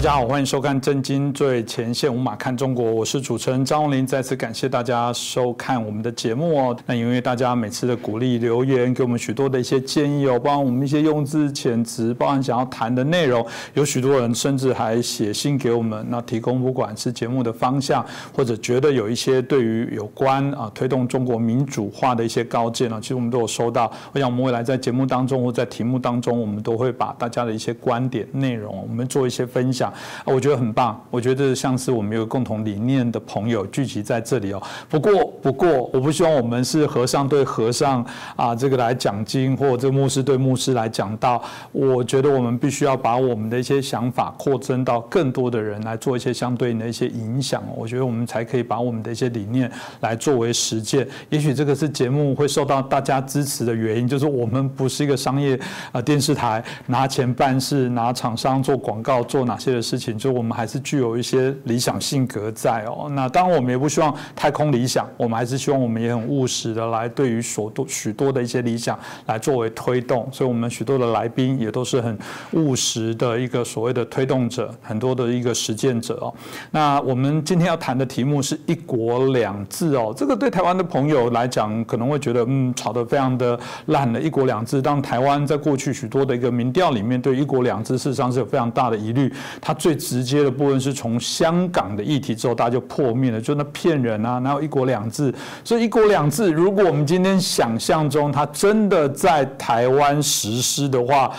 大家好，欢迎收看《震惊最前线》，无马看中国，我是主持人张荣林。再次感谢大家收看我们的节目哦。那因为大家每次的鼓励留言，给我们许多的一些建议哦，包括我们一些用字遣词，包含想要谈的内容，有许多人甚至还写信给我们，那提供不管是节目的方向，或者觉得有一些对于有关啊推动中国民主化的一些高见呢，其实我们都有收到。我想我们未来在节目当中或在题目当中，我们都会把大家的一些观点内容，我们做一些分享。我觉得很棒，我觉得像是我们有共同理念的朋友聚集在这里哦。不过，不过，我不希望我们是和尚对和尚啊，这个来讲经，或者这牧师对牧师来讲道。我觉得我们必须要把我们的一些想法扩增到更多的人来做一些相对应的一些影响。我觉得我们才可以把我们的一些理念来作为实践。也许这个是节目会受到大家支持的原因，就是我们不是一个商业啊电视台，拿钱办事，拿厂商做广告，做哪些的事情。就我们还是具有一些理想性格在哦。那当然，我们也不希望太空理想，我们还是希望我们也很务实的来对于所多许多的一些理想来作为推动。所以，我们许多的来宾也都是很务实的一个所谓的推动者，很多的一个实践者哦。那我们今天要谈的题目是一国两制哦。这个对台湾的朋友来讲，可能会觉得嗯，吵得非常的烂的。一国两制，当台湾在过去许多的一个民调里面，对一国两制事实上是有非常大的疑虑。它最直接的部分是从香港的议题之后，大家就破灭了，就那骗人啊，然后一国两制？所以一国两制，如果我们今天想象中它真的在台湾实施的话。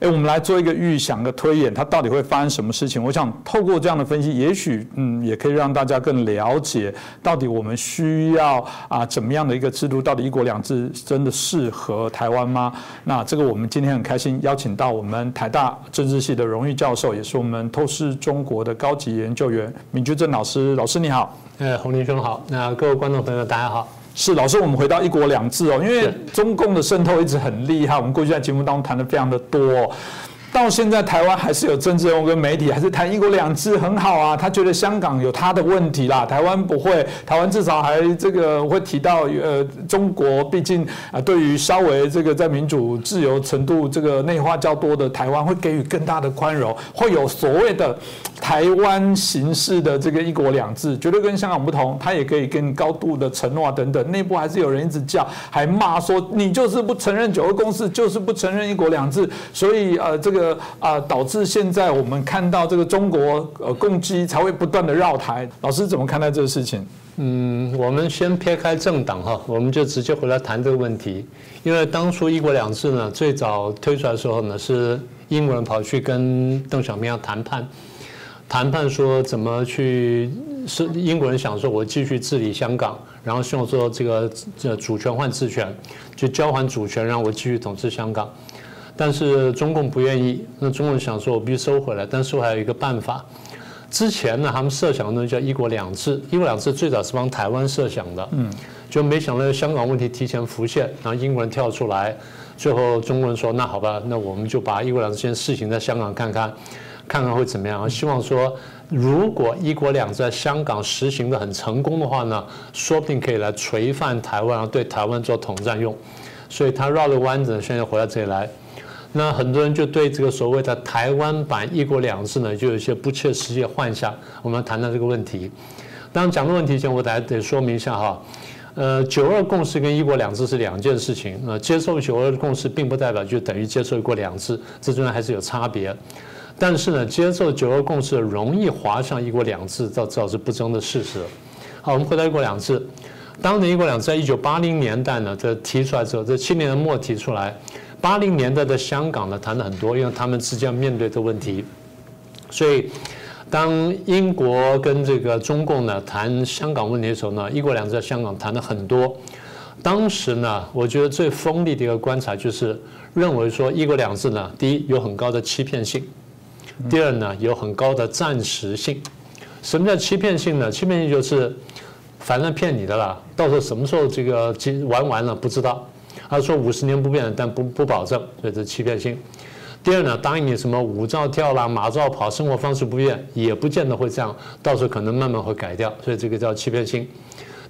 哎，我们来做一个预想的推演，它到底会发生什么事情？我想透过这样的分析，也许嗯，也可以让大家更了解到底我们需要啊怎么样的一个制度？到底一国两制真的适合台湾吗？那这个我们今天很开心邀请到我们台大政治系的荣誉教授，也是我们透视中国的高级研究员闵居正老师。老师你好，哎，洪林兄好，那各位观众朋友大家好。是老师，我们回到一国两制哦，因为中共的渗透一直很厉害，我们过去在节目当中谈的非常的多。到现在，台湾还是有政治人物跟媒体还是谈一国两制很好啊。他觉得香港有他的问题啦，台湾不会。台湾至少还这个会提到，呃，中国毕竟啊，对于稍微这个在民主自由程度这个内化较多的台湾，会给予更大的宽容，会有所谓的台湾形式的这个一国两制，绝对跟香港不同。他也可以跟高度的承诺啊等等，内部还是有人一直叫，还骂说你就是不承认九二共识，就是不承认一国两制，所以呃这个。个啊，导致现在我们看到这个中国呃攻击才会不断的绕台。老师怎么看待这个事情？嗯，我们先撇开政党哈，我们就直接回来谈这个问题。因为当初一国两制呢，最早推出来的时候呢，是英国人跑去跟邓小平要谈判，谈判说怎么去是英国人想说，我继续治理香港，然后希望说这个这主权换治权，就交还主权，让我继续统治香港。但是中共不愿意，那中共想说，我必须收回来。但是我还有一个办法，之前呢，他们设想的东西叫一国两制，一国两制最早是帮台湾设想的，嗯，就没想到香港问题提前浮现，然后英国人跳出来，最后中国人说，那好吧，那我们就把一国两制这件事情在香港看看，看看会怎么样。希望说，如果一国两制在香港实行的很成功的话呢，说不定可以来垂范台湾，然后对台湾做统战用。所以他绕了弯子，现在回到这里来。那很多人就对这个所谓的台湾版“一国两制”呢，就有一些不切实际的幻想。我们谈谈这个问题。当，讲的问题前，我得得说明一下哈。呃，九二共识跟一国两制是两件事情。呃，接受九二共识，并不代表就等于接受一国两制，这中间还是有差别。但是呢，接受九二共识容易滑向一国两制，这这是不争的事实。好，我们回到一国两制。当年一国两制在一九八零年代呢，这提出来之后，这七年的末提出来。八零年代的香港呢，谈了很多，因为他们之间面对的问题，所以当英国跟这个中共呢谈香港问题的时候呢，一国两制在香港谈了很多。当时呢，我觉得最锋利的一个观察就是认为说，一国两制呢，第一有很高的欺骗性，第二呢有很高的暂时性。什么叫欺骗性呢？欺骗性就是反正骗你的啦，到时候什么时候这个玩完了不知道。他说五十年不变，但不不保证，所以这欺骗性。第二呢，答应你什么舞照跳啦、马照跑，生活方式不变，也不见得会这样，到时候可能慢慢会改掉，所以这个叫欺骗性。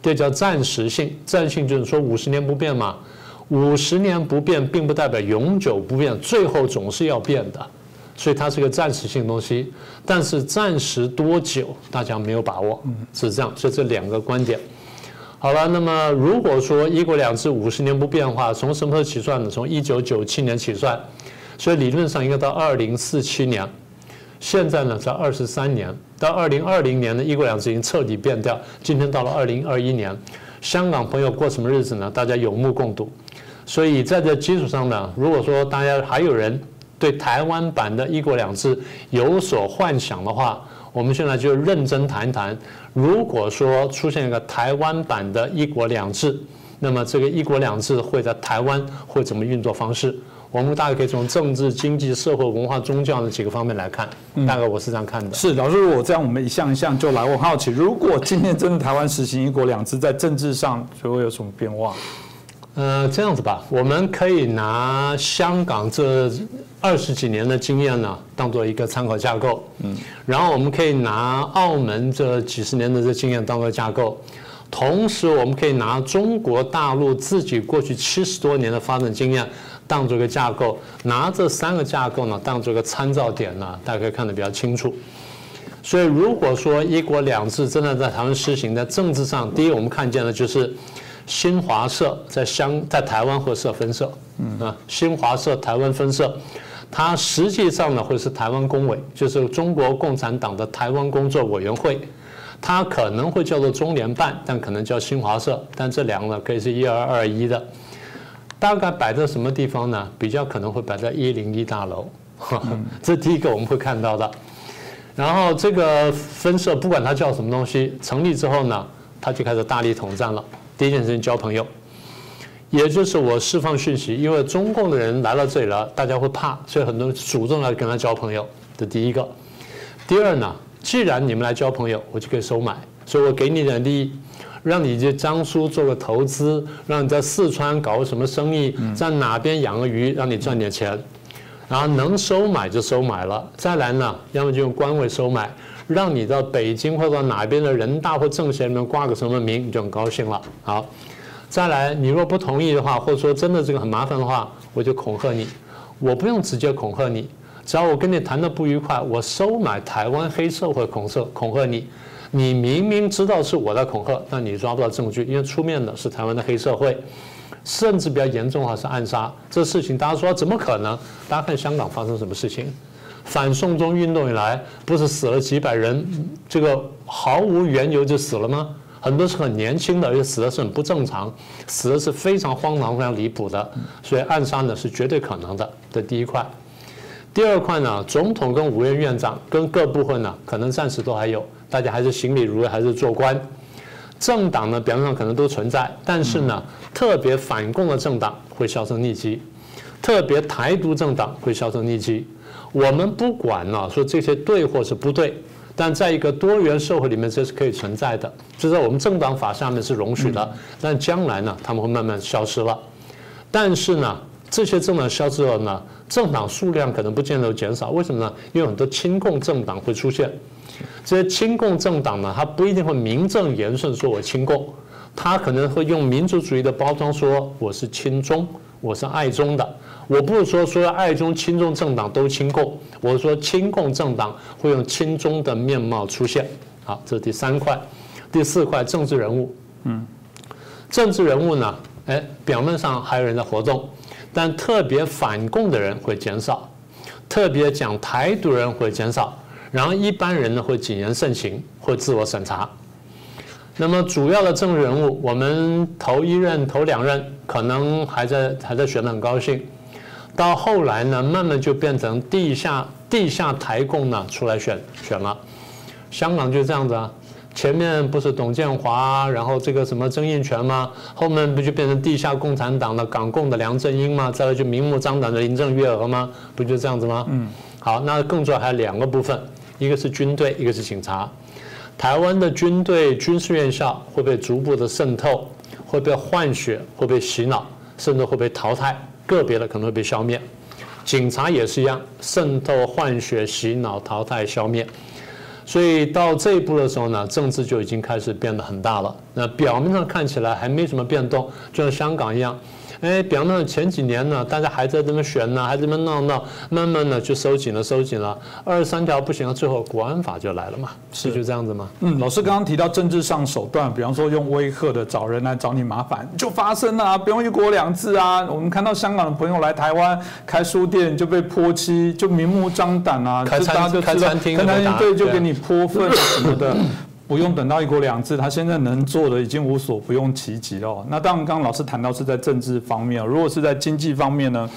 这叫暂时性，暂时性就是说五十年不变嘛，五十年不变并不代表永久不变，最后总是要变的。所以它是个暂时性东西，但是暂时多久大家没有把握，是这样，所以这两个观点。好了，那么如果说一国两制五十年不变化，从什么时候起算呢？从一九九七年起算，所以理论上应该到二零四七年。现在呢，在二十三年，到二零二零年的一国两制已经彻底变掉。今天到了二零二一年，香港朋友过什么日子呢？大家有目共睹。所以在这基础上呢，如果说大家还有人对台湾版的一国两制有所幻想的话，我们现在就认真谈一谈。如果说出现一个台湾版的一国两制，那么这个一国两制会在台湾会怎么运作方式？我们大概可以从政治、经济、社会、文化、宗教的几个方面来看。大概我是这样看的。是老师，如果这样，我们一项一项就来。我好奇，如果今天真的台湾实行一国两制，在政治上就会有什么变化？呃，这样子吧，我们可以拿香港这二十几年的经验呢，当做一个参考架构。嗯，然后我们可以拿澳门这几十年的这经验当做架构，同时我们可以拿中国大陆自己过去七十多年的发展经验当做一个架构，拿这三个架构呢当做一个参照点呢，大家可以看得比较清楚。所以，如果说一国两制真的在台湾实行，在政治上，第一我们看见的就是。新华社在香在台湾会设分社，嗯啊，新华社台湾分社，它实际上呢会是台湾工委，就是中国共产党的台湾工作委员会，它可能会叫做中联办，但可能叫新华社，但这两个呢可以是一二二一的，大概摆在什么地方呢？比较可能会摆在一零一大楼，这第一个我们会看到的。然后这个分社不管它叫什么东西，成立之后呢，它就开始大力统战了。第一件事情交朋友，也就是我释放讯息，因为中共的人来到这里了，大家会怕，所以很多人主动来跟他交朋友。这第一个。第二呢，既然你们来交朋友，我就可以收买，所以我给你点利益，让你去江苏做个投资，让你在四川搞个什么生意，在哪边养个鱼，让你赚点钱，然后能收买就收买了。再来呢，要么就用官位收买。让你到北京或者哪边的人大或政协里面挂个什么名，你就很高兴了。好，再来，你若不同意的话，或者说真的这个很麻烦的话，我就恐吓你。我不用直接恐吓你，只要我跟你谈的不愉快，我收买台湾黑社会恐吓恐吓你。你明明知道是我在恐吓，但你抓不到证据，因为出面的是台湾的黑社会，甚至比较严重的话是暗杀。这事情大家说怎么可能？大家看香港发生什么事情？反送中运动以来，不是死了几百人，这个毫无缘由就死了吗？很多是很年轻的，而且死的是很不正常，死的是非常荒唐、非常离谱的，所以暗杀呢是绝对可能的。这第一块，第二块呢，总统跟五院院长跟各部分呢，可能暂时都还有，大家还是行礼如仪，还是做官。政党呢，表面上可能都存在，但是呢，特别反共的政党会销声匿迹，特别台独政党会销声匿迹。我们不管呢，说这些对或是不对，但在一个多元社会里面，这是可以存在的，就在我们政党法下面是容许的。但将来呢，他们会慢慢消失了。但是呢，这些政党消失了呢，政党数量可能不见得减少。为什么呢？因为很多亲共政党会出现。这些亲共政党呢，他不一定会名正言顺说我亲共，他可能会用民族主义的包装说我是亲中，我是爱中的。我不是说所有爱中亲中政党都亲共，我是说亲共政党会用亲中的面貌出现。好，这是第三块，第四块政治人物。嗯，政治人物呢，哎，表面上还有人在活动，但特别反共的人会减少，特别讲台独人会减少，然后一般人呢会谨言慎行，会自我审查。那么主要的政治人物，我们头一任、头两任可能还在还在选的很高兴。到后来呢，慢慢就变成地下地下台共呢出来选选了，香港就这样子啊，前面不是董建华，然后这个什么曾荫权吗？后面不就变成地下共产党的港共的梁振英吗？再来就明目张胆的林郑月娥吗？不就这样子吗？嗯，好，那更重要还有两个部分，一个是军队，一个是警察。台湾的军队军事院校会被逐步的渗透，会被换血，会被洗脑，甚至会被淘汰。个别的可能会被消灭，警察也是一样，渗透、换血、洗脑、淘汰、消灭。所以到这一步的时候呢，政治就已经开始变得很大了。那表面上看起来还没什么变动，就像香港一样，哎，比方说前几年呢，大家还在这么选呢，还在这么闹闹，慢慢的就收紧了，收紧了。二十三条不行了，最后国安法就来了嘛，是就这样子吗？嗯，老师刚刚提到政治上手段，比方说用威吓的找人来找你麻烦，就发生了，不用一国两制啊。我们看到香港的朋友来台湾开书店就被泼漆，就明目张胆啊，开餐开餐厅，开餐厅对，就给你泼粪什么的。不用等到一国两制，他现在能做的已经无所不用其极了。那当然，刚刚老师谈到是在政治方面，如果是在经济方面呢？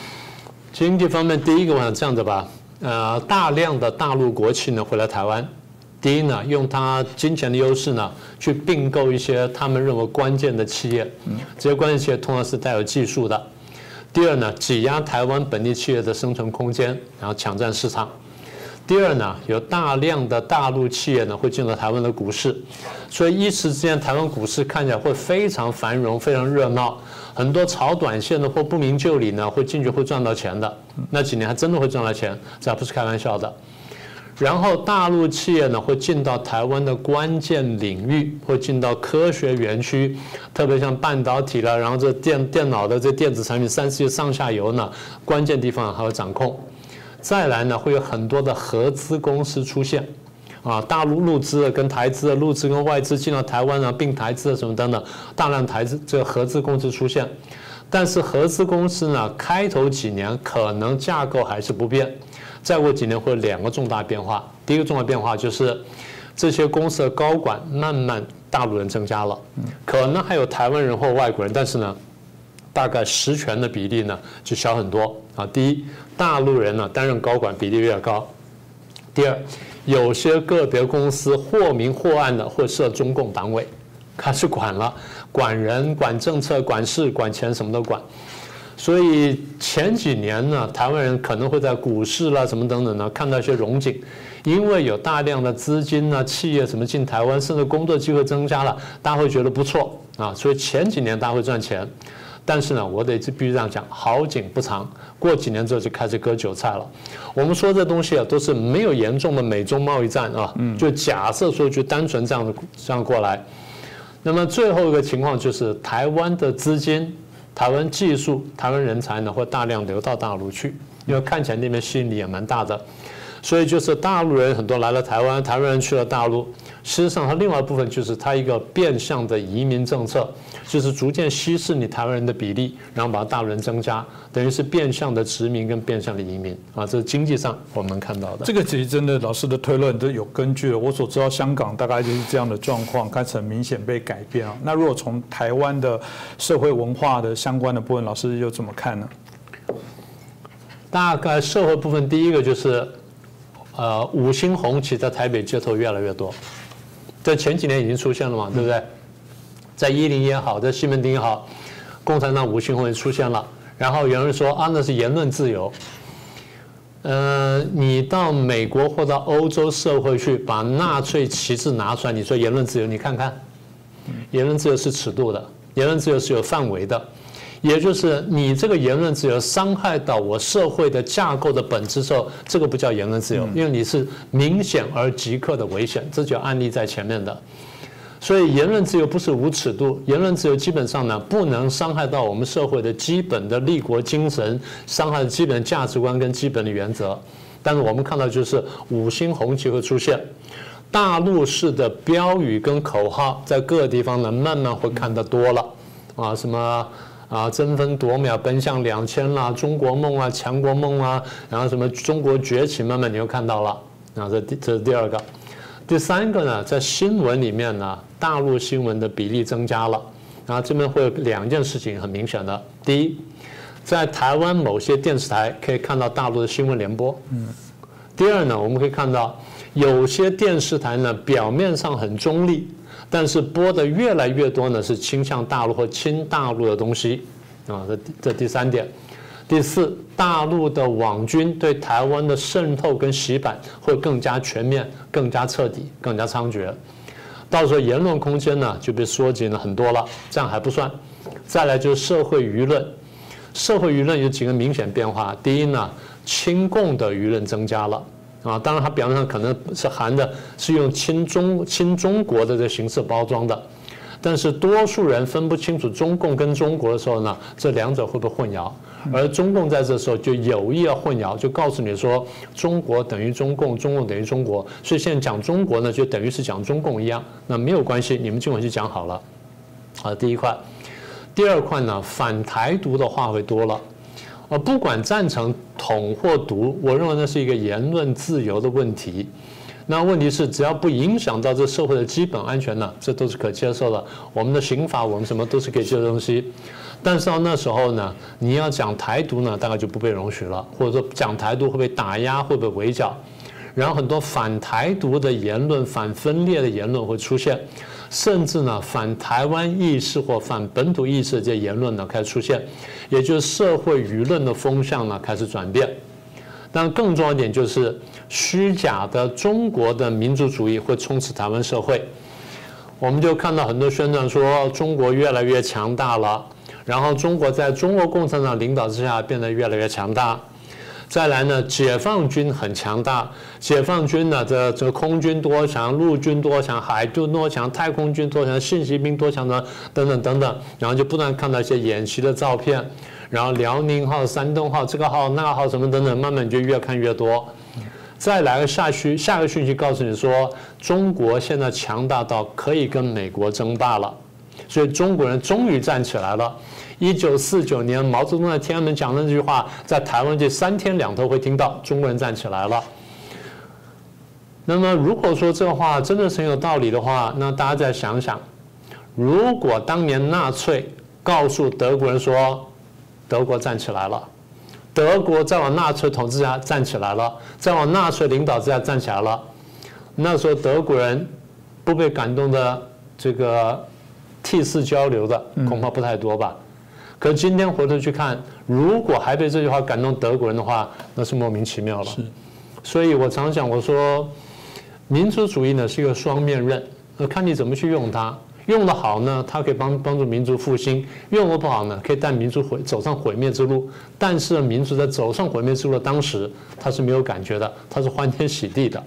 经济方面，第一个我想这样子吧，呃，大量的大陆国企呢回来台湾，第一呢，用他金钱的优势呢去并购一些他们认为关键的企业，这些关键企业通常是带有技术的。第二呢，挤压台湾本地企业的生存空间，然后抢占市场。第二呢，有大量的大陆企业呢会进入台湾的股市，所以一时之间台湾股市看起来会非常繁荣、非常热闹，很多炒短线的或不明就里呢会进去会赚到钱的，那几年还真的会赚到钱，这不是开玩笑的。然后大陆企业呢会进到台湾的关键领域，会进到科学园区，特别像半导体了，然后这电电脑的这电子产品、三 C 上下游呢，关键地方还有掌控。再来呢，会有很多的合资公司出现，啊，大陆入资的跟台资的入资跟外资进到台湾啊，并台资的什么等等，大量台资这个合资公司出现，但是合资公司呢，开头几年可能架构还是不变，再过几年会有两个重大变化，第一个重大变化就是这些公司的高管慢慢大陆人增加了，可能还有台湾人或外国人，但是呢。大概实权的比例呢就小很多啊。第一，大陆人呢担任高管比例越高；第二，有些个别公司或明或暗的会设中共党委，开始管了，管人、管政策、管事、管钱，什么都管。所以前几年呢，台湾人可能会在股市啦、什么等等呢看到一些荣景，因为有大量的资金呢、企业什么进台湾，甚至工作机会增加了，大家会觉得不错啊。所以前几年大家会赚钱。但是呢，我得必须这样讲，好景不长，过几年之后就开始割韭菜了。我们说这东西啊，都是没有严重的美中贸易战啊，就假设说就单纯这样这样过来。那么最后一个情况就是台湾的资金、台湾技术、台湾人才呢，会大量流到大陆去，因为看起来那边吸引力也蛮大的。所以就是大陆人很多来了台湾，台湾人去了大陆。实际上，它另外一部分就是它一个变相的移民政策，就是逐渐稀释你台湾人的比例，然后把大陆人增加，等于是变相的殖民跟变相的移民啊，这是经济上我们看到的。这个其实真的老师的推论都有根据的。我所知道香港大概就是这样的状况，开始很明显被改变啊。那如果从台湾的社会文化的相关的部分，老师又怎么看呢？大概社会部分，第一个就是，呃，五星红旗在台北街头越来越多。在前几年已经出现了嘛，对不对？在伊林也好，在西门町也好，共产党五星红旗出现了。然后有人说啊，那是言论自由。呃，你到美国或到欧洲社会去，把纳粹旗帜拿出来，你说言论自由，你看看，言论自由是尺度的，言论自由是有范围的。也就是你这个言论自由伤害到我社会的架构的本质时候，这个不叫言论自由，因为你是明显而即刻的危险，这就案例在前面的。所以言论自由不是无尺度，言论自由基本上呢不能伤害到我们社会的基本的立国精神，伤害基本的价值观跟基本的原则。但是我们看到就是五星红旗会出现，大陆式的标语跟口号在各个地方呢慢慢会看得多了啊什么。啊，争分夺秒奔向两千啦，中国梦啊，强国梦啊，然后什么中国崛起，慢慢你又看到了。然后，这第这是第二个，第三个呢，在新闻里面呢，大陆新闻的比例增加了。然后这边会有两件事情很明显的，第一，在台湾某些电视台可以看到大陆的新闻联播。嗯。第二呢，我们可以看到有些电视台呢，表面上很中立。但是播的越来越多呢，是倾向大陆或亲大陆的东西，啊，这这第三点。第四，大陆的网军对台湾的渗透跟洗版会更加全面、更加彻底、更加猖獗。到时候言论空间呢就被缩紧了很多了，这样还不算。再来就是社会舆论，社会舆论有几个明显变化。第一呢，亲共的舆论增加了。啊，当然，它表面上可能是含的是用亲中亲中国的这形式包装的，但是多数人分不清楚中共跟中国的时候呢，这两者会不会混淆？而中共在这时候就有意要混淆，就告诉你说中国等于中共，中共等于中国，所以现在讲中国呢，就等于是讲中共一样。那没有关系，你们今晚就讲好了。好，第一块，第二块呢，反台独的话会多了。呃，不管赞成统或独，我认为那是一个言论自由的问题。那问题是，只要不影响到这社会的基本安全呢，这都是可接受的。我们的刑法，我们什么都是可以接受的东西。但是到那时候呢，你要讲台独呢，大概就不被容许了，或者说讲台独会被打压，会被围剿。然后很多反台独的言论、反分裂的言论会出现，甚至呢，反台湾意识或反本土意识这些言论呢开始出现，也就是社会舆论的风向呢开始转变。但更重要一点就是。虚假的中国的民族主义会充斥台湾社会，我们就看到很多宣传说中国越来越强大了，然后中国在中国共产党领导之下变得越来越强大。再来呢，解放军很强大，解放军呢这这空军多强，陆军多强，海军多强，太空军多强，信息兵多强的等等等等，然后就不断看到一些演习的照片，然后辽宁号、山东号这个号那个号什么等等，慢慢就越看越多。再来个下讯，下个讯息告诉你说，中国现在强大到可以跟美国争霸了，所以中国人终于站起来了。一九四九年毛泽东在天安门讲的那句话，在台湾这三天两头会听到，中国人站起来了。那么如果说这话真的是很有道理的话，那大家再想想，如果当年纳粹告诉德国人说，德国站起来了。德国在往纳粹统治下站起来了，在往纳粹领导之下站起来了。那时候德国人不被感动的这个涕泗交流的恐怕不太多吧。可今天回头去看，如果还被这句话感动德国人的话，那是莫名其妙了。是，所以我常讲，我说民族主义呢是一个双面刃，看你怎么去用它。用得好呢，它可以帮帮助民族复兴；用得不好呢，可以带民族毁走上毁灭之路。但是民族在走上毁灭之路的当时，他是没有感觉的，他是欢天喜地的。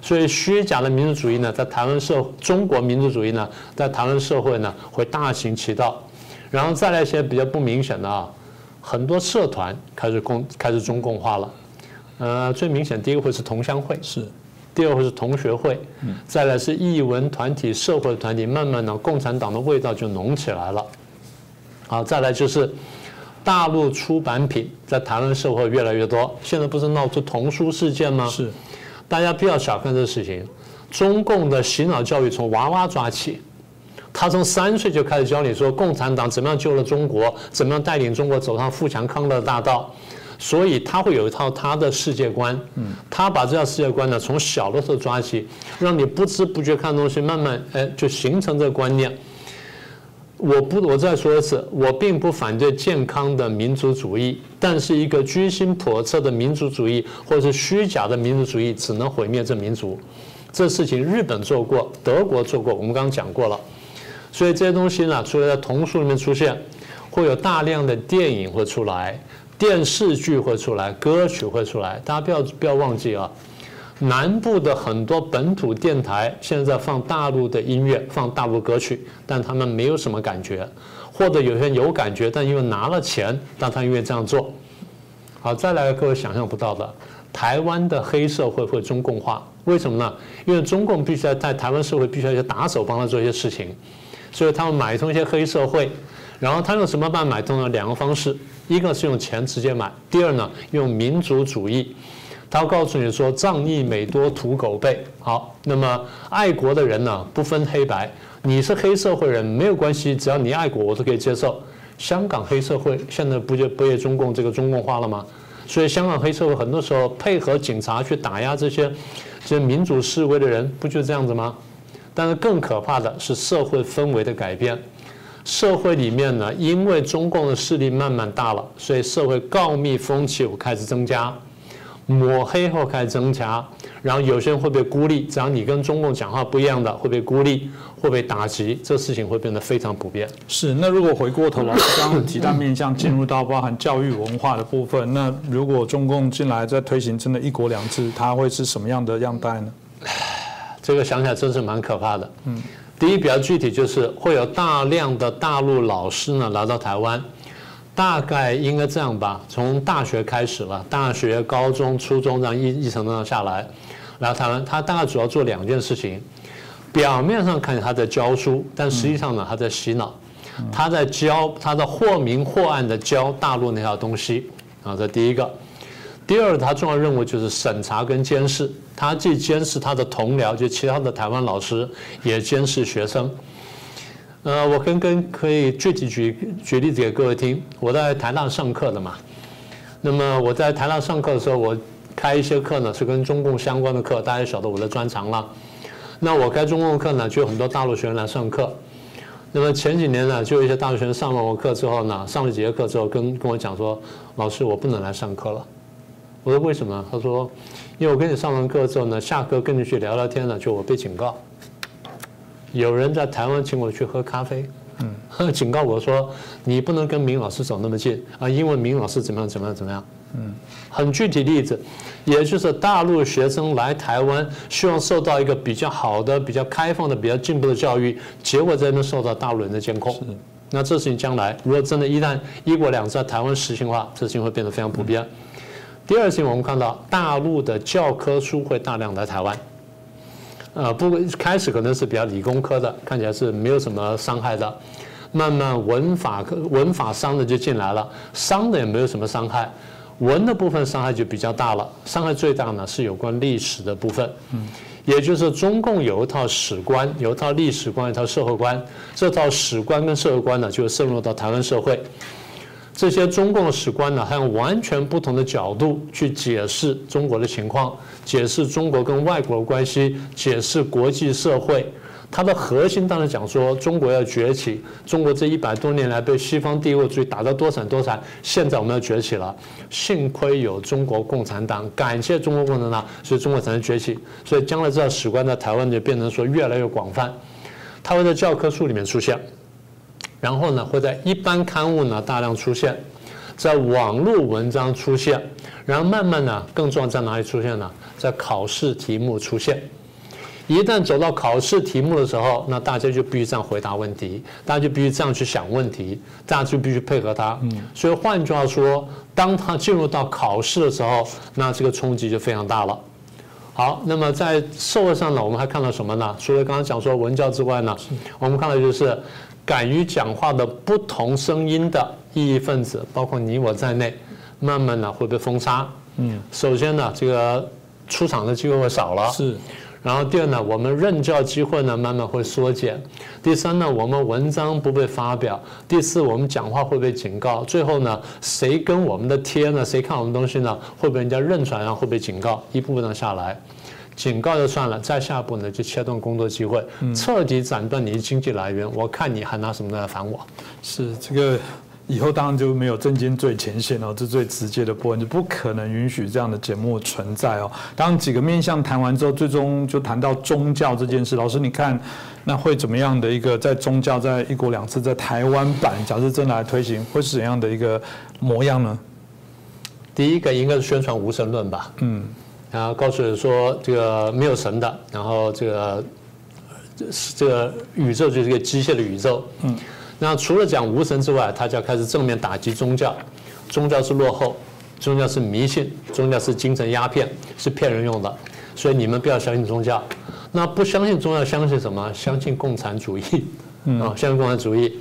所以虚假的民族主义呢，在台湾社中国民族主义呢，在台湾社会呢，会大行其道。然后再来一些比较不明显的啊，很多社团开始共开始中共化了。呃，最明显第一个会是同乡会是。第二个是同学会，再来是艺文团体、社会团体，慢慢的共产党的味道就浓起来了。好，再来就是大陆出版品在台湾社会越来越多。现在不是闹出童书事件吗？是，大家不要小看这个事情。中共的洗脑教育从娃娃抓起，他从三岁就开始教你说共产党怎么样救了中国，怎么样带领中国走上富强康乐大道。所以他会有一套他的世界观，嗯，他把这套世界观呢从小的时候抓起，让你不知不觉看东西，慢慢哎就形成这个观念。我不，我再说一次，我并不反对健康的民族主义，但是一个居心叵测的民族主义或者是虚假的民族主义，只能毁灭这民族。这事情日本做过，德国做过，我们刚刚讲过了。所以这些东西呢，除了在童书里面出现，会有大量的电影会出来。电视剧会出来，歌曲会出来，大家不要不要忘记啊！南部的很多本土电台现在放大陆的音乐，放大陆歌曲，但他们没有什么感觉，或者有些人有感觉，但因为拿了钱，但他愿意这样做。好，再来各位想象不到的，台湾的黑社会会中共化，为什么呢？因为中共必须要在台湾社会必须要一些打手帮他做一些事情，所以他们买通一些黑社会，然后他用什么办法买通呢？两个方式。一个是用钱直接买，第二呢用民族主义，他告诉你说仗义美多屠狗辈。好，那么爱国的人呢不分黑白，你是黑社会人没有关系，只要你爱国我都可以接受。香港黑社会现在不就不也中共这个中共化了吗？所以香港黑社会很多时候配合警察去打压这些这些民主示威的人，不就这样子吗？但是更可怕的是社会氛围的改变。社会里面呢，因为中共的势力慢慢大了，所以社会告密风气开始增加，抹黑后开始增加，然后有些人会被孤立，只要你跟中共讲话不一样的，会被孤立，会被打击，这事情会变得非常普遍。是，那如果回过头来，刚刚提到面向进入到包含教育文化的部分，那如果中共进来在推行真的一国两制，它会是什么样的样态呢？这个想起来真是蛮可怕的。嗯。第一比较具体就是会有大量的大陆老师呢来到台湾，大概应该这样吧，从大学开始了，大学、高中、初中这样一一层层下来，来台湾，他大概主要做两件事情，表面上看他在教书，但实际上呢他在洗脑，他在教，他在或明或暗的教大陆那套东西啊，这第一个。第二，他重要任务就是审查跟监视。他既监视他的同僚，就其他的台湾老师，也监视学生。呃，我跟跟可以具体举举例子给各位听。我在台大上课的嘛，那么我在台大上课的时候，我开一些课呢是跟中共相关的课，大家晓得我的专长了。那我开中共课呢，就有很多大陆学生来上课。那么前几年呢，就有一些大陆学生上完我课之后呢，上了几节课之后，跟跟我讲说，老师我不能来上课了。我说为什么？他说，因为我跟你上完课之后呢，下课跟你去聊聊天呢，就我被警告，有人在台湾请我去喝咖啡，嗯，警告我说你不能跟明老师走那么近啊，因为明老师怎么样怎么样怎么样，嗯，很具体例子，也就是大陆学生来台湾，希望受到一个比较好的、比较开放的、比较进步的教育，结果在那边受到大陆人的监控，那这事情将来如果真的一旦一国两制在台湾实行的话，这事情会变得非常普遍。第二性，我们看到大陆的教科书会大量来台湾，呃，不开始可能是比较理工科的，看起来是没有什么伤害的，慢慢文法科、文法商的就进来了，商的也没有什么伤害，文的部分伤害就比较大了，伤害最大呢是有关历史的部分，嗯，也就是中共有一套史观，有一套历史观，一套社会观，这套史观跟社会观呢就渗入到台湾社会。这些中共的史观呢，还用完全不同的角度去解释中国的情况，解释中国跟外国的关系，解释国际社会。它的核心当然讲说，中国要崛起，中国这一百多年来被西方帝国主义打得多惨多惨，现在我们要崛起了。幸亏有中国共产党，感谢中国共产党，所以中国才能崛起。所以将来这史观在台湾就变成说越来越广泛，它会在教科书里面出现。然后呢，会在一般刊物呢大量出现，在网络文章出现，然后慢慢呢，更重要在哪里出现呢？在考试题目出现。一旦走到考试题目的时候，那大家就必须这样回答问题，大家就必须这样去想问题，大家就必须配合他。所以换句话说，当他进入到考试的时候，那这个冲击就非常大了。好，那么在社会上呢，我们还看到什么呢？除了刚刚讲说文教之外呢，我们看到就是。敢于讲话的不同声音的异议分子，包括你我在内，慢慢的会被封杀。嗯，首先呢，这个出场的机会会少了。是。然后第二呢，我们任教机会呢慢慢会缩减。第三呢，我们文章不被发表。第四，我们讲话会被警告。最后呢，谁跟我们的贴呢？谁看我们东西呢？会被人家认出来，然后会被警告，一步步的下来。警告就算了，再下一步呢就切断工作机会，彻底斩断你的经济来源。我看你还拿什么来烦我？是这个以后当然就没有震惊最前线了，这最直接的部分就不可能允许这样的节目存在哦。当几个面向谈完之后，最终就谈到宗教这件事。老师，你看那会怎么样的一个在宗教在一国两制在台湾版，假设真的来推行，会是怎样的一个模样呢？第一个应该是宣传无神论吧？嗯。然后告诉人说这个没有神的，然后这个这个宇宙就是一个机械的宇宙。嗯，那除了讲无神之外，他就要开始正面打击宗教，宗教是落后，宗教是迷信，宗教是精神鸦片，是骗人用的，所以你们不要相信宗教。那不相信宗教，相信什么？相信共产主义啊，相信共产主义。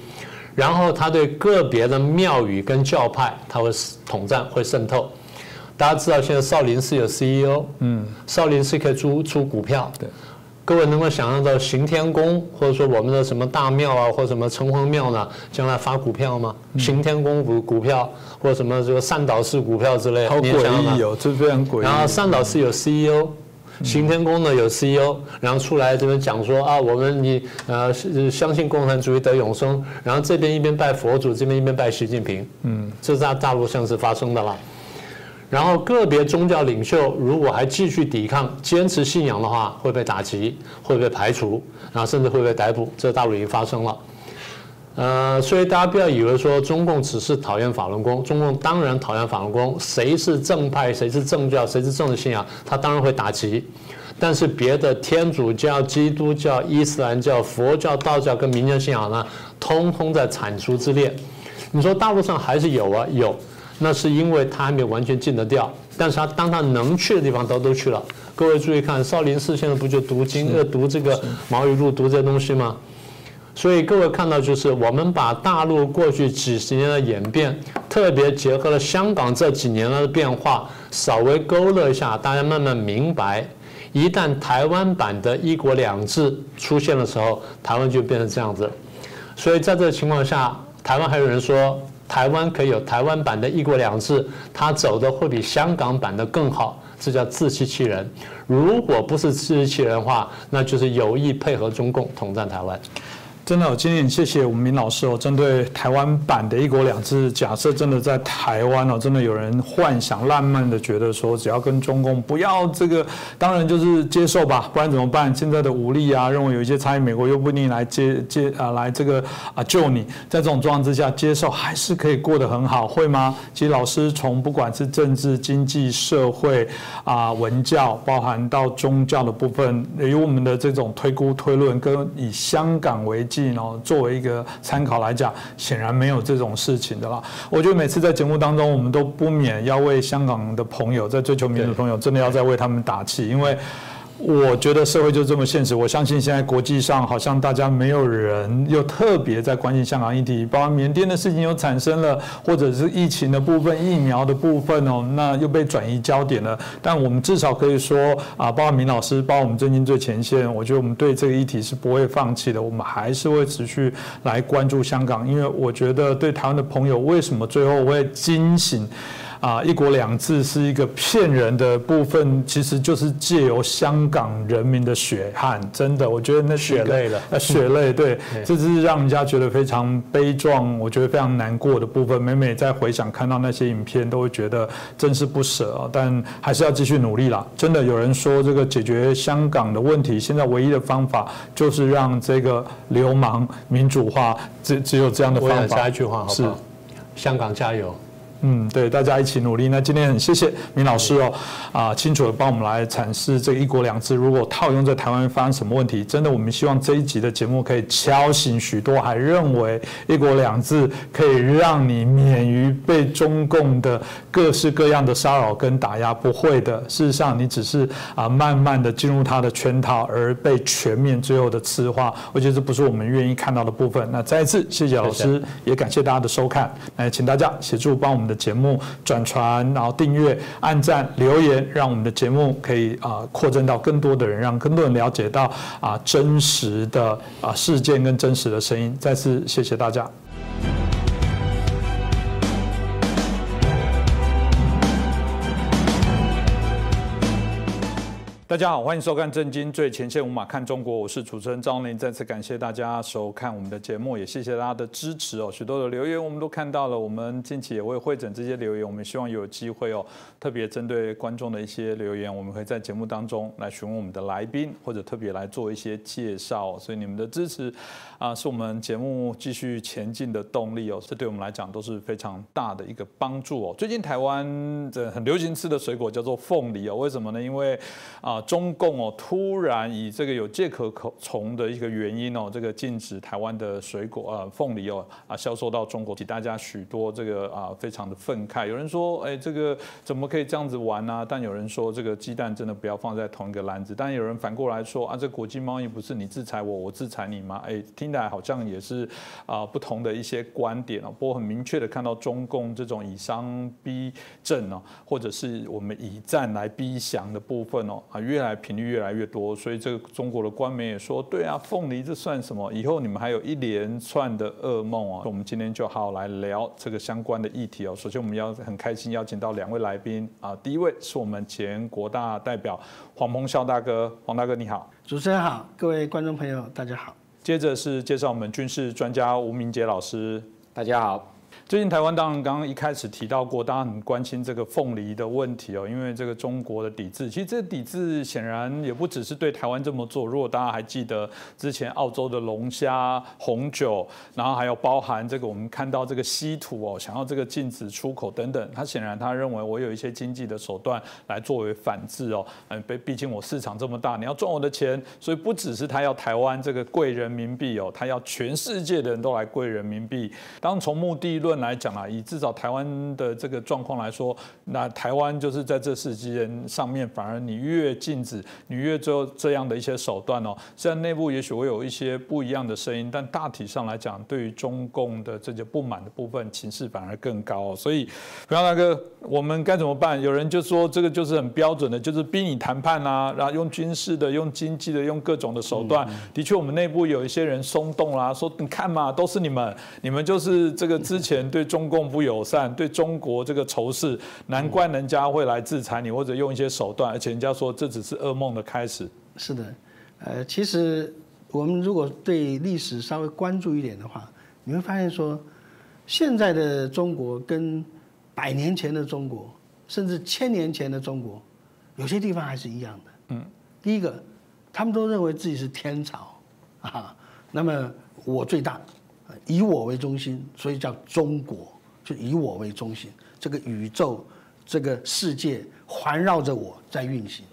然后他对个别的庙宇跟教派，他会统战，会渗透。大家知道现在少林寺有 CEO，嗯，少林寺可以出出股票，对，各位能够想象到刑天宫或者说我们的什么大庙啊，或者什么城隍庙呢，将来发股票吗？刑天宫股股票或者什么这个善导寺股票之类，好诡异哦，这非常诡异。然后善导寺有 CEO，刑天宫呢有 CEO，然后出来这边讲说啊，我们你呃相信共产主义得永生，然后这边一边拜佛祖，这边一边拜习近平，嗯，这是在大陆上是发生的了。然后个别宗教领袖如果还继续抵抗、坚持信仰的话，会被打击、会被排除，然后甚至会被逮捕。这大陆已经发生了。呃，所以大家不要以为说中共只是讨厌法轮功，中共当然讨厌法轮功。谁是正派、谁是正教、谁是正的信仰，他当然会打击。但是别的天主教、基督教、伊斯兰教、佛教、道教跟民间信仰呢，通通在铲除之列。你说大陆上还是有啊，有，那是因为他还没有完全禁得掉，但是他当他能去的地方，都都去了。各位注意看，少林寺现在不就读经、要读这个毛语录、读这些东西吗？所以各位看到，就是我们把大陆过去几十年的演变，特别结合了香港这几年的变化，稍微勾勒一下，大家慢慢明白，一旦台湾版的一国两制出现的时候，台湾就变成这样子。所以在这个情况下，台湾还有人说，台湾可以有台湾版的一国两制，它走的会比香港版的更好，这叫自欺欺人。如果不是自欺欺人的话，那就是有意配合中共统战台湾。真的，今天谢谢我们明老师哦。针对台湾版的一国两制，假设真的在台湾哦，真的有人幻想、浪漫的觉得说，只要跟中共不要这个，当然就是接受吧，不然怎么办？现在的武力啊，认为有一些差异，美国又不一定来接接啊，来这个啊救你，在这种状况之下，接受还是可以过得很好，会吗？其实老师从不管是政治、经济、社会啊、文教，包含到宗教的部分，以我们的这种推估推论，跟以香港为基。作为一个参考来讲，显然没有这种事情的啦。我觉得每次在节目当中，我们都不免要为香港的朋友，在追求民主的朋友，真的要在为他们打气，因为。我觉得社会就这么现实。我相信现在国际上好像大家没有人又特别在关心香港议题，包括缅甸的事情又产生了，或者是疫情的部分、疫苗的部分哦，那又被转移焦点了。但我们至少可以说啊，包括明老师，包括我们最近最前线，我觉得我们对这个议题是不会放弃的，我们还是会持续来关注香港，因为我觉得对台湾的朋友，为什么最后会惊醒？啊，一国两制是一个骗人的部分，其实就是借由香港人民的血汗，真的，我觉得那血泪了，血泪，对，这是让人家觉得非常悲壮，我觉得非常难过的部分。每每在回想看到那些影片，都会觉得真是不舍啊。但还是要继续努力啦。真的有人说，这个解决香港的问题，现在唯一的方法就是让这个流氓民主化，只只有这样的方法。加一句话，好不好？香港加油。嗯，对，大家一起努力。那今天很谢谢明老师哦，啊，清楚的帮我们来阐释这个一国两制，如果套用在台湾发生什么问题？真的，我们希望这一集的节目可以敲醒许多还认为一国两制可以让你免于被中共的各式各样的骚扰跟打压。不会的，事实上你只是啊，慢慢的进入他的圈套而被全面最后的赤化。我觉得这不是我们愿意看到的部分。那再一次谢谢老师，也感谢大家的收看。那请大家协助帮我们。的节目转传，然后订阅、按赞、留言，让我们的节目可以啊扩增到更多的人，让更多人了解到啊真实的啊事件跟真实的声音。再次谢谢大家。大家好，欢迎收看《震惊最前线》，无马看中国，我是主持人张林。再次感谢大家收看我们的节目，也谢谢大家的支持哦。许多的留言我们都看到了，我们近期也会会诊这些留言，我们希望有机会哦，特别针对观众的一些留言，我们会在节目当中来询问我们的来宾，或者特别来做一些介绍。所以你们的支持啊，是我们节目继续前进的动力哦。这对我们来讲都是非常大的一个帮助哦。最近台湾的很流行吃的水果叫做凤梨哦，为什么呢？因为啊。中共哦，突然以这个有借壳口虫的一个原因哦，这个禁止台湾的水果啊，凤梨哦啊销售到中国，给大家许多这个啊非常的愤慨。有人说，哎，这个怎么可以这样子玩呢？但有人说，这个鸡蛋真的不要放在同一个篮子。但有人反过来说，啊，这国际贸易不是你制裁我，我制裁你吗？哎，听起来好像也是啊不同的一些观点哦。不过很明确的看到中共这种以商逼政哦，或者是我们以战来逼降的部分哦啊。越来频率越来越多，所以这个中国的官媒也说，对啊，凤梨这算什么？以后你们还有一连串的噩梦啊！我们今天就好好来聊这个相关的议题哦。首先，我们要很开心邀请到两位来宾啊，第一位是我们前国大代表黄鹏孝大哥，黄大哥你好，主持人好，各位观众朋友大家好。接着是介绍我们军事专家吴明杰老师，大家好。最近台湾当然刚刚一开始提到过，大家很关心这个凤梨的问题哦，因为这个中国的抵制，其实这个抵制显然也不只是对台湾这么做。如果大家还记得之前澳洲的龙虾、红酒，然后还有包含这个我们看到这个稀土哦，想要这个禁止出口等等，他显然他认为我有一些经济的手段来作为反制哦，嗯，被毕竟我市场这么大，你要赚我的钱，所以不只是他要台湾这个贵人民币哦，他要全世界的人都来贵人民币。当从目的论。来讲啊，以至少台湾的这个状况来说，那台湾就是在这世纪人上面，反而你越禁止，你越做这样的一些手段哦。虽然内部也许会有一些不一样的声音，但大体上来讲，对于中共的这些不满的部分，情势反而更高。所以，不要大哥，我们该怎么办？有人就说这个就是很标准的，就是逼你谈判啊，然后用军事的、用经济的、用各种的手段。的确，我们内部有一些人松动啦，说你看嘛，都是你们，你们就是这个之前。对中共不友善，对中国这个仇视，难怪人家会来制裁你，或者用一些手段，而且人家说这只是噩梦的开始。是的，呃，其实我们如果对历史稍微关注一点的话，你会发现说，现在的中国跟百年前的中国，甚至千年前的中国，有些地方还是一样的。嗯，第一个，他们都认为自己是天朝啊，那么我最大。以我为中心，所以叫中国，就以我为中心。这个宇宙，这个世界环绕着我在运行。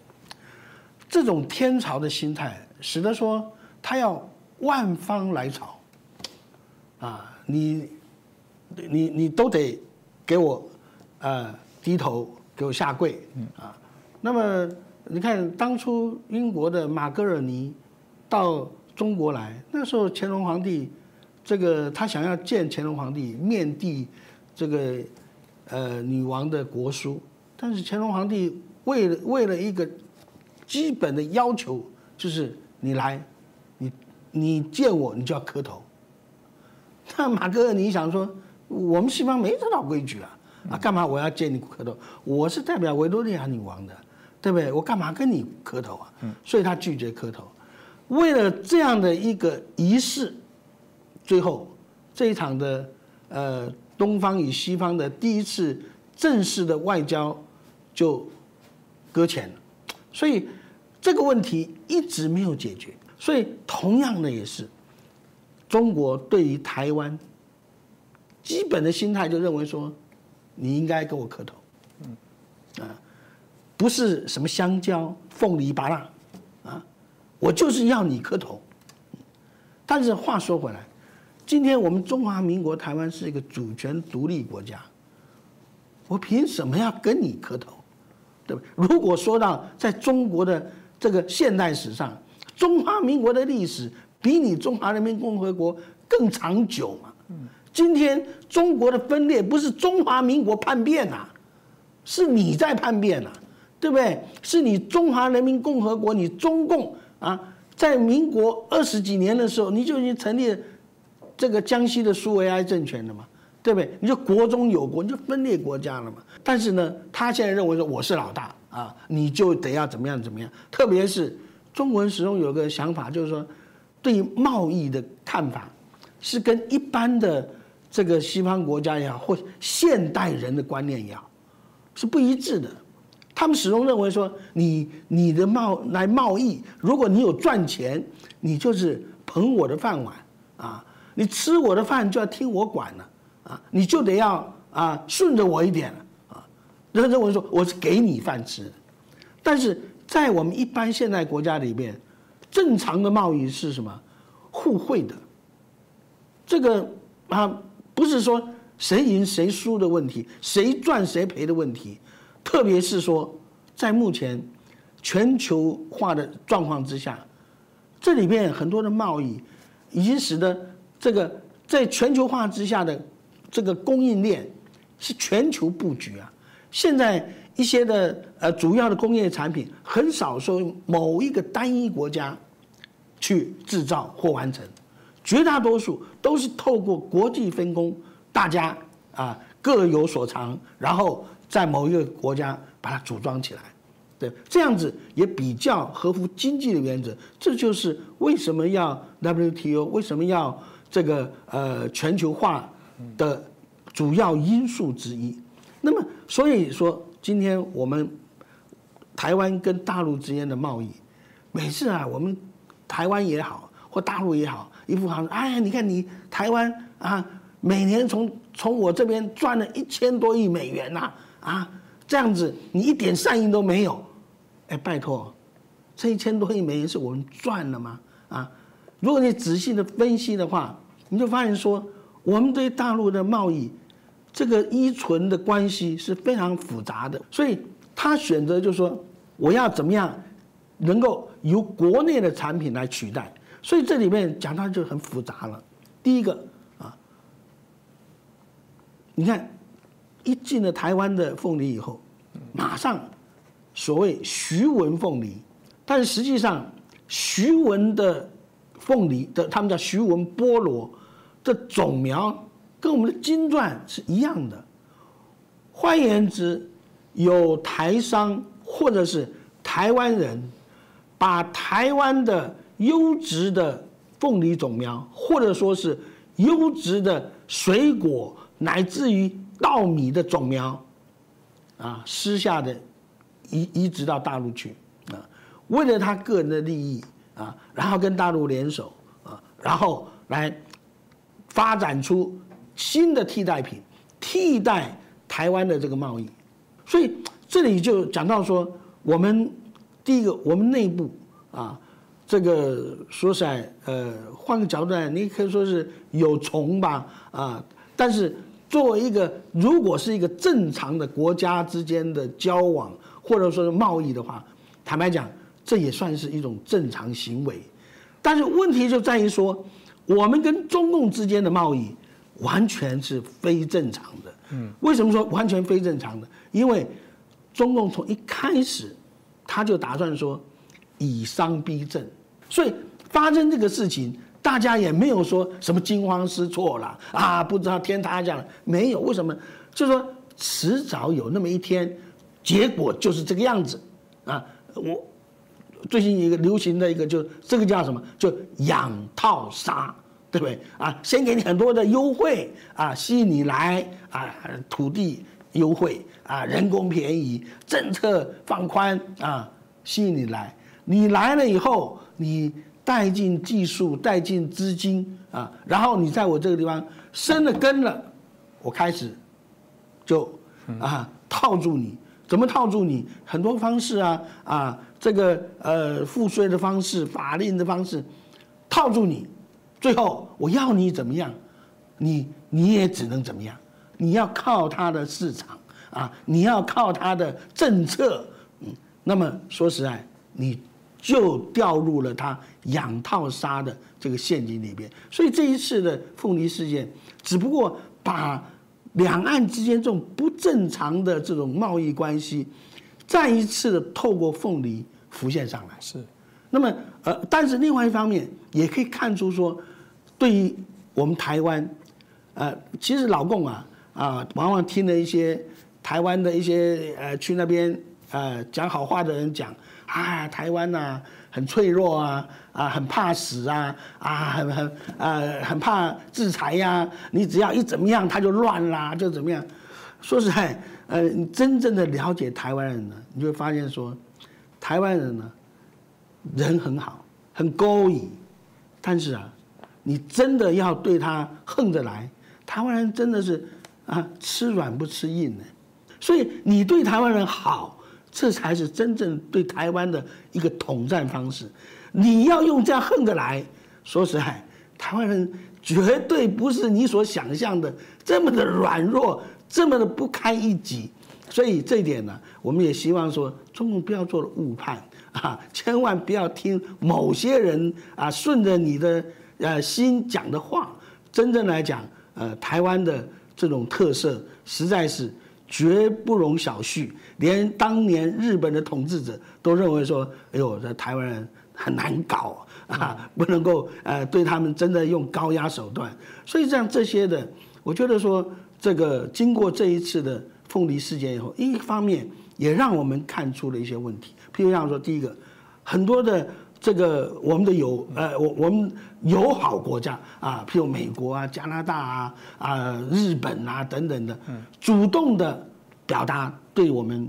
这种天朝的心态，使得说他要万方来朝，啊，你，你你都得给我，呃，低头给我下跪，啊。那么你看，当初英国的马格尔尼到中国来，那时候乾隆皇帝。这个他想要见乾隆皇帝面递这个呃女王的国书，但是乾隆皇帝为了为了一个基本的要求，就是你来，你你见我你就要磕头。那马哥，你想说我们西方没这套规矩啊？啊，干嘛我要见你磕头？我是代表维多利亚女王的，对不对？我干嘛跟你磕头啊？所以他拒绝磕头。为了这样的一个仪式。最后，这一场的呃东方与西方的第一次正式的外交就搁浅了，所以这个问题一直没有解决。所以同样的也是，中国对于台湾基本的心态就认为说，你应该跟我磕头，嗯啊，不是什么香蕉、凤梨、芭乐啊，我就是要你磕头。但是话说回来。今天我们中华民国台湾是一个主权独立国家，我凭什么要跟你磕头，对不对？如果说到在中国的这个现代史上，中华民国的历史比你中华人民共和国更长久嘛？今天中国的分裂不是中华民国叛变呐，是你在叛变呐，对不对？是你中华人民共和国，你中共啊，在民国二十几年的时候，你就已经成立。这个江西的苏维埃政权了嘛，对不对？你就国中有国，你就分裂国家了嘛。但是呢，他现在认为说我是老大啊，你就得要怎么样怎么样。特别是中国人始终有个想法，就是说对贸易的看法是跟一般的这个西方国家也好，或现代人的观念也好，是不一致的。他们始终认为说，你你的贸来贸易，如果你有赚钱，你就是捧我的饭碗啊。你吃我的饭就要听我管了啊！你就得要啊顺着我一点了啊！人认为说我是给你饭吃，但是在我们一般现代国家里面，正常的贸易是什么？互惠的。这个啊不是说谁赢谁输的问题，谁赚谁赔的问题，特别是说在目前全球化的状况之下，这里面很多的贸易已经使得。这个在全球化之下的这个供应链是全球布局啊。现在一些的呃主要的工业产品很少说某一个单一国家去制造或完成，绝大多数都是透过国际分工，大家啊各有所长，然后在某一个国家把它组装起来，对，这样子也比较合乎经济的原则。这就是为什么要 WTO，为什么要。这个呃全球化的主要因素之一。那么，所以说今天我们台湾跟大陆之间的贸易，每次啊，我们台湾也好或大陆也好，一副好像哎呀，你看你台湾啊，每年从从我这边赚了一千多亿美元呐，啊，这样子你一点善意都没有，哎，拜托，这一千多亿美元是我们赚了吗？啊，如果你仔细的分析的话，你就发现说，我们对大陆的贸易这个依存的关系是非常复杂的，所以他选择就是说，我要怎么样能够由国内的产品来取代，所以这里面讲到就很复杂了。第一个啊，你看一进了台湾的凤梨以后，马上所谓徐闻凤梨，但是实际上徐闻的凤梨的，他们叫徐闻菠萝的种苗。跟我们的金钻是一样的，换言之，有台商或者是台湾人，把台湾的优质的凤梨种苗，或者说是优质的水果，乃至于稻米的种苗，啊，私下的移移植到大陆去啊，为了他个人的利益啊，然后跟大陆联手啊，然后来发展出。新的替代品，替代台湾的这个贸易，所以这里就讲到说，我们第一个，我们内部啊，这个说实在，呃，换个角度来，你可以说是有虫吧，啊，但是作为一个，如果是一个正常的国家之间的交往或者说是贸易的话，坦白讲，这也算是一种正常行为，但是问题就在于说，我们跟中共之间的贸易。完全是非正常的。嗯，为什么说完全非正常的？因为中共从一开始他就打算说以商逼政，所以发生这个事情，大家也没有说什么惊慌失措了啊，不知道天塌下来没有？为什么？就是说迟早有那么一天，结果就是这个样子啊。我最近一个流行的一个就这个叫什么？就养套杀。对不对啊？先给你很多的优惠啊，吸引你来啊，土地优惠啊，人工便宜，政策放宽啊，吸引你来。你来了以后，你带进技术，带进资金啊，然后你在我这个地方生了根了，我开始就啊套住你。怎么套住你？很多方式啊啊，这个呃赋税的方式、法令的方式，套住你。最后我要你怎么样，你你也只能怎么样？你要靠它的市场啊，你要靠它的政策，嗯，那么说实在，你就掉入了他养套杀的这个陷阱里边。所以这一次的凤梨事件，只不过把两岸之间这种不正常的这种贸易关系，再一次的透过凤梨浮现上来。是，那么呃，但是另外一方面也可以看出说。对于我们台湾，呃，其实老共啊啊，往往听了一些台湾的一些呃去那边呃讲好话的人讲，啊，台湾呐很脆弱啊啊，很怕死啊啊，很很呃很怕制裁呀，你只要一怎么样他就乱啦，就怎么样。说实在，呃，你真正的了解台湾人呢，你就会发现说，台湾人呢人很好，很勾引，但是啊。你真的要对他横着来，台湾人真的是啊吃软不吃硬的，所以你对台湾人好，这才是真正对台湾的一个统战方式。你要用这样横着来，说实在，台湾人绝对不是你所想象的这么的软弱，这么的不堪一击。所以这一点呢，我们也希望说，中共不要做了误判啊，千万不要听某些人啊顺着你的。呃，心讲的话，真正来讲，呃，台湾的这种特色实在是绝不容小觑。连当年日本的统治者都认为说：“哎呦，这台湾人很难搞啊，不能够呃对他们真的用高压手段。”所以像这些的，我觉得说，这个经过这一次的凤梨事件以后，一方面也让我们看出了一些问题。譬如像说，第一个，很多的。这个我们的友呃，我我们友好国家啊，譬如美国啊、加拿大啊、啊日本啊等等的，主动的表达对我们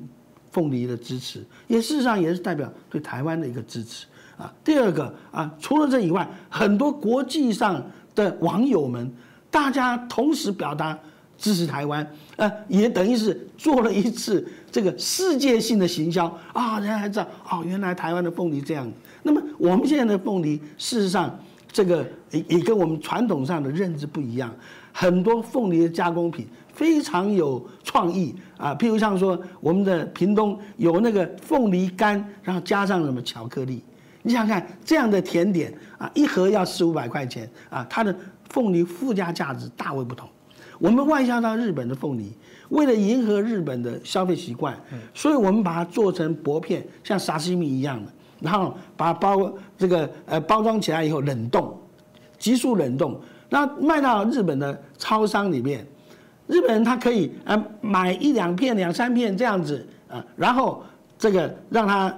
凤梨的支持，也事实上也是代表对台湾的一个支持啊。第二个啊，除了这以外，很多国际上的网友们，大家同时表达支持台湾，呃，也等于是做了一次这个世界性的行销啊，人家还知道哦，原来台湾的凤梨这样。那么我们现在的凤梨，事实上这个也也跟我们传统上的认知不一样，很多凤梨的加工品非常有创意啊，譬如像说我们的屏东有那个凤梨干，然后加上什么巧克力，你想想看这样的甜点啊，一盒要四五百块钱啊，它的凤梨附加价值大为不同。我们外销到日本的凤梨，为了迎合日本的消费习惯，所以我们把它做成薄片，像沙西米一样的。然后把包这个呃包装起来以后冷冻，急速冷冻，那卖到日本的超商里面，日本人他可以呃买一两片两三片这样子啊，然后这个让它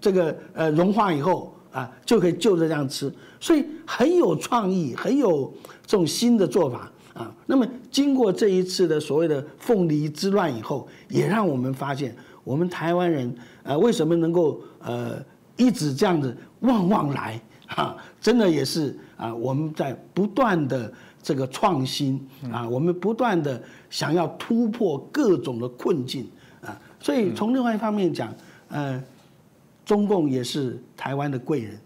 这个呃融化以后啊就可以就着这样吃，所以很有创意，很有这种新的做法啊。那么经过这一次的所谓的凤梨之乱以后，也让我们发现我们台湾人呃为什么能够呃。一直这样子旺旺来哈，真的也是啊，我们在不断的这个创新啊，我们不断的想要突破各种的困境啊，所以从另外一方面讲，呃，中共也是台湾的贵人，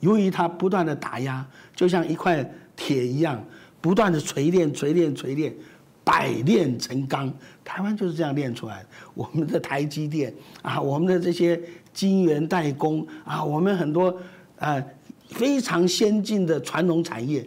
由于他不断的打压，就像一块铁一样，不断的锤炼、锤炼、锤炼，百炼成钢，台湾就是这样炼出来的。我们的台积电啊，我们的这些。晶圆代工啊，我们很多呃非常先进的传统产业，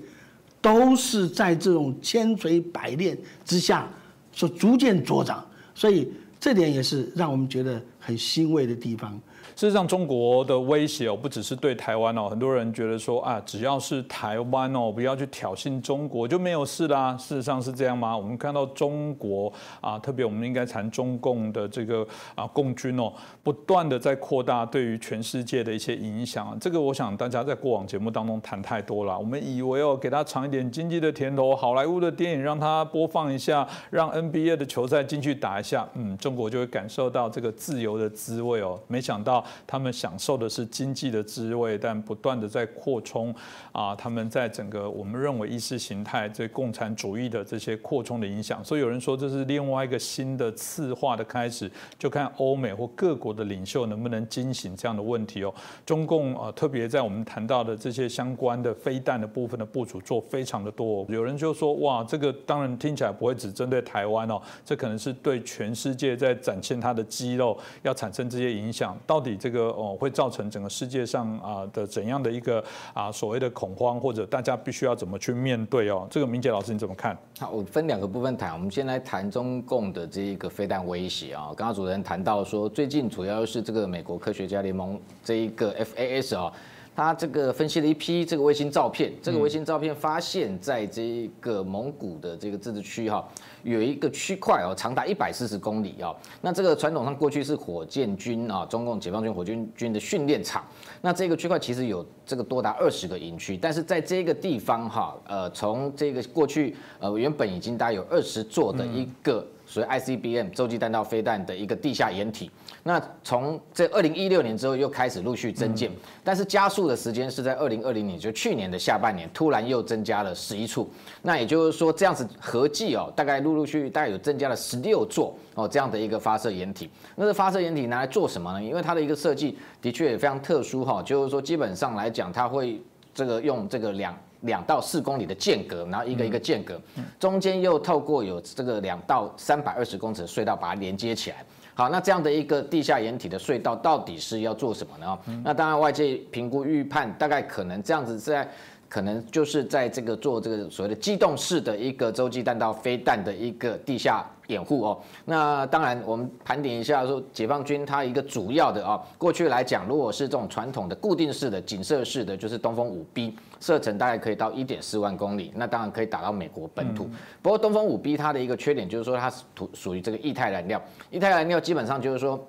都是在这种千锤百炼之下，所逐渐茁长，所以这点也是让我们觉得很欣慰的地方。事实上，中国的威胁哦，不只是对台湾哦，很多人觉得说啊，只要是台湾哦，不要去挑衅中国就没有事啦。事实上是这样吗？我们看到中国啊，特别我们应该谈中共的这个啊共军哦，不断的在扩大对于全世界的一些影响。这个我想大家在过往节目当中谈太多了。我们以为哦，给他尝一点经济的甜头，好莱坞的电影让他播放一下，让 NBA 的球赛进去打一下，嗯，中国就会感受到这个自由的滋味哦。没想到。他们享受的是经济的滋味，但不断的在扩充啊，他们在整个我们认为意识形态这共产主义的这些扩充的影响，所以有人说这是另外一个新的次化的开始，就看欧美或各国的领袖能不能惊醒这样的问题哦。中共啊，特别在我们谈到的这些相关的飞弹的部分的部署做非常的多，有人就说哇，这个当然听起来不会只针对台湾哦，这可能是对全世界在展现它的肌肉，要产生这些影响，到底。这个哦会造成整个世界上啊的怎样的一个啊所谓的恐慌，或者大家必须要怎么去面对哦？这个明杰老师你怎么看？好，我分两个部分谈。我们先来谈中共的这一个飞弹威胁啊。刚刚主持人谈到说，最近主要是这个美国科学家联盟这一个 FAS 啊。他这个分析了一批这个卫星照片，这个卫星照片发现，在这个蒙古的这个自治区哈，有一个区块哦，长达一百四十公里哦。那这个传统上过去是火箭军啊，中共解放军火箭军的训练场。那这个区块其实有这个多达二十个营区，但是在这个地方哈，呃，从这个过去呃原本已经大概有二十座的一个。所以 ICBM 洲际弹道飞弹的一个地下掩体，那从这二零一六年之后又开始陆续增建，但是加速的时间是在二零二零年，就去年的下半年，突然又增加了十一处。那也就是说，这样子合计哦，大概陆陆续续大概有增加了十六座哦这样的一个发射掩体。那这发射掩体拿来做什么呢？因为它的一个设计的确也非常特殊哈，就是说基本上来讲，它会这个用这个两。两到四公里的间隔，然后一个一个间隔，中间又透过有这个两到三百二十公尺的隧道把它连接起来。好，那这样的一个地下掩体的隧道到底是要做什么呢？那当然外界评估预判，大概可能这样子在。可能就是在这个做这个所谓的机动式的一个洲际弹道飞弹的一个地下掩护哦。那当然，我们盘点一下说，解放军它一个主要的啊，过去来讲，如果是这种传统的固定式的警射式的，就是东风五 B，射程大概可以到一点四万公里，那当然可以打到美国本土。不过东风五 B 它的一个缺点就是说，它是属属于这个液态燃料，液态燃料基本上就是说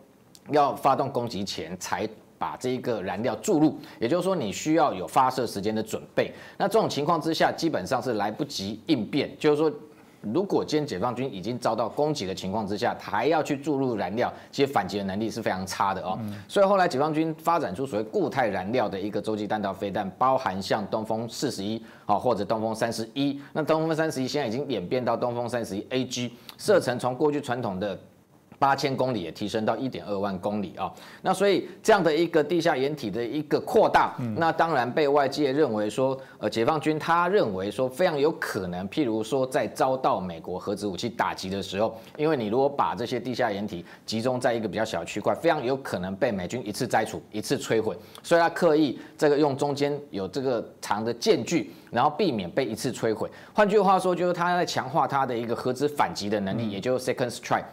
要发动攻击前才。把这个燃料注入，也就是说你需要有发射时间的准备。那这种情况之下，基本上是来不及应变，就是说。如果今天解放军已经遭到攻击的情况之下，还要去注入燃料，其实反击的能力是非常差的哦。所以后来解放军发展出所谓固态燃料的一个洲际弹道飞弹，包含像东风四十一啊或者东风三十一。那东风三十一现在已经演变到东风三十一 AG，射程从过去传统的。八千公里也提升到一点二万公里啊，那所以这样的一个地下掩体的一个扩大，那当然被外界认为说，呃，解放军他认为说非常有可能，譬如说在遭到美国核子武器打击的时候，因为你如果把这些地下掩体集中在一个比较小的区块，非常有可能被美军一次摘除、一次摧毁，所以他刻意这个用中间有这个长的间距，然后避免被一次摧毁。换句话说，就是他在强化他的一个核子反击的能力，也就是 second strike。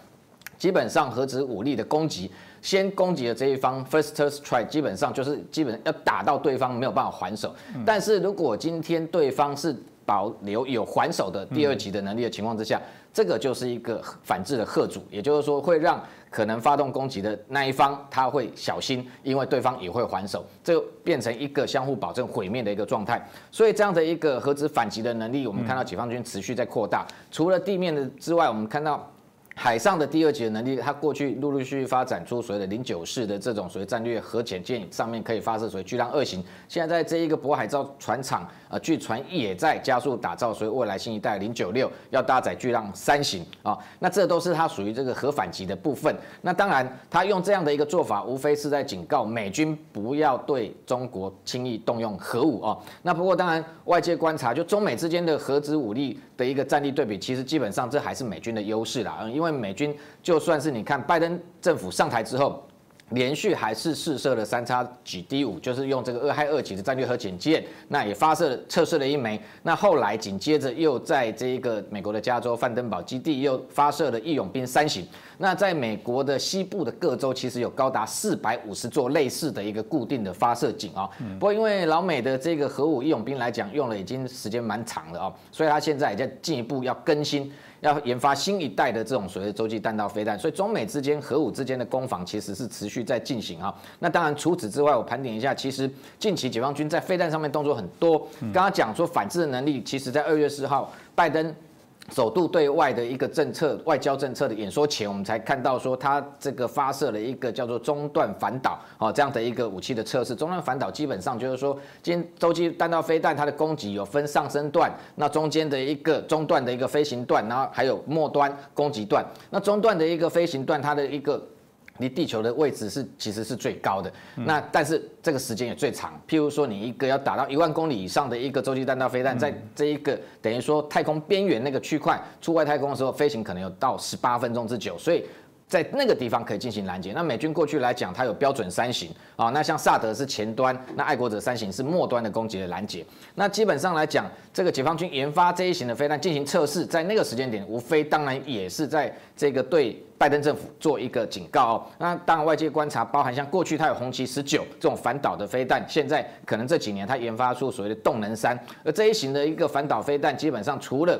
基本上核子武力的攻击，先攻击的这一方 first strike，基本上就是基本要打到对方没有办法还手。但是如果今天对方是保留有还手的第二级的能力的情况之下，这个就是一个反制的贺主，也就是说会让可能发动攻击的那一方他会小心，因为对方也会还手，这变成一个相互保证毁灭的一个状态。所以这样的一个核子反击的能力，我们看到解放军持续在扩大。除了地面的之外，我们看到。海上的第二级的能力，它过去陆陆续续发展出所谓的零九式的这种所谓战略核潜舰，上面可以发射所谓巨浪二型。现在在这一个渤海造船厂，呃，据船也在加速打造所以未来新一代零九六，要搭载巨浪三型啊。那这都是它属于这个核反击的部分。那当然，它用这样的一个做法，无非是在警告美军不要对中国轻易动用核武啊。那不过当然，外界观察，就中美之间的核子武力的一个战力对比，其实基本上这还是美军的优势啦，嗯，因为。美军就算是你看拜登政府上台之后。连续还是试射了三叉戟 D 五，就是用这个二害二级的战略核潜舰，那也发射测试了一枚。那后来紧接着又在这一个美国的加州范登堡基地又发射了义勇兵三型。那在美国的西部的各州，其实有高达四百五十座类似的一个固定的发射井啊。不过因为老美的这个核武义勇兵来讲，用了已经时间蛮长了啊，所以他现在也在进一步要更新。要研发新一代的这种所谓洲际弹道飞弹，所以中美之间核武之间的攻防其实是持续在进行啊。那当然除此之外，我盘点一下，其实近期解放军在飞弹上面动作很多。刚刚讲说反制的能力，其实在二月四号，拜登。首度对外的一个政策、外交政策的演说前，我们才看到说他这个发射了一个叫做中段反导哦这样的一个武器的测试。中段反导基本上就是说，今天洲际弹道飞弹它的攻击有分上升段，那中间的一个中段的一个飞行段，然后还有末端攻击段。那中段的一个飞行段，它的一个离地球的位置是其实是最高的，那但是这个时间也最长。譬如说，你一个要打到一万公里以上的一个洲际弹道飞弹，在这一个等于说太空边缘那个区块出外太空的时候，飞行可能有到十八分钟之久，所以。在那个地方可以进行拦截。那美军过去来讲，它有标准三型啊。那像萨德是前端，那爱国者三型是末端的攻击的拦截。那基本上来讲，这个解放军研发这一型的飞弹进行测试，在那个时间点，无非当然也是在这个对拜登政府做一个警告哦。那当然外界观察，包含像过去它有红旗十九这种反导的飞弹，现在可能这几年它研发出所谓的动能三，而这一型的一个反导飞弹，基本上除了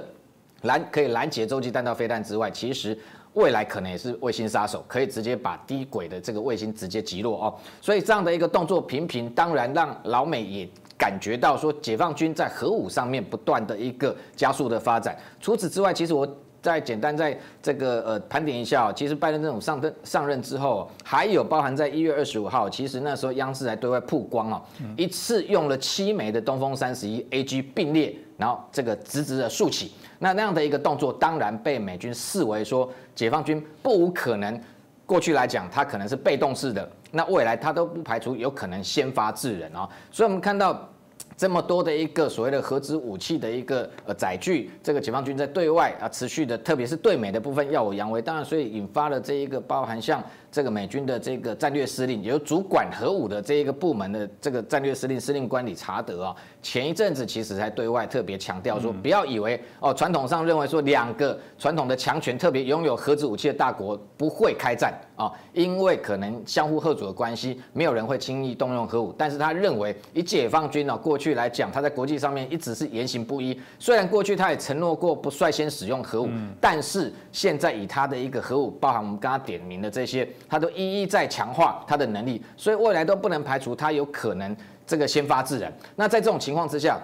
拦可以拦截洲际弹道飞弹之外，其实。未来可能也是卫星杀手，可以直接把低轨的这个卫星直接击落哦。所以这样的一个动作频频，当然让老美也感觉到说，解放军在核武上面不断的一个加速的发展。除此之外，其实我再简单在这个呃盘点一下，其实拜登政府上任上任之后，还有包含在一月二十五号，其实那时候央视还对外曝光哦，一次用了七枚的东风三十一 AG 并列，然后这个直直的竖起。那那样的一个动作，当然被美军视为说，解放军不无可能。过去来讲，它可能是被动式的，那未来它都不排除有可能先发制人啊。所以，我们看到这么多的一个所谓的核子武器的一个呃载具，这个解放军在对外啊持续的，特别是对美的部分耀武扬威。当然，所以引发了这一个包含像。这个美军的这个战略司令，由主管核武的这一个部门的这个战略司令司令官理查德啊，前一阵子其实才对外特别强调说，不要以为哦，传统上认为说两个传统的强权，特别拥有核子武器的大国不会开战啊，因为可能相互合作的关系，没有人会轻易动用核武。但是他认为，以解放军呢过去。去来讲，他在国际上面一直是言行不一。虽然过去他也承诺过不率先使用核武，但是现在以他的一个核武，包含我们刚刚点名的这些，他都一一在强化他的能力，所以未来都不能排除他有可能这个先发制人。那在这种情况之下，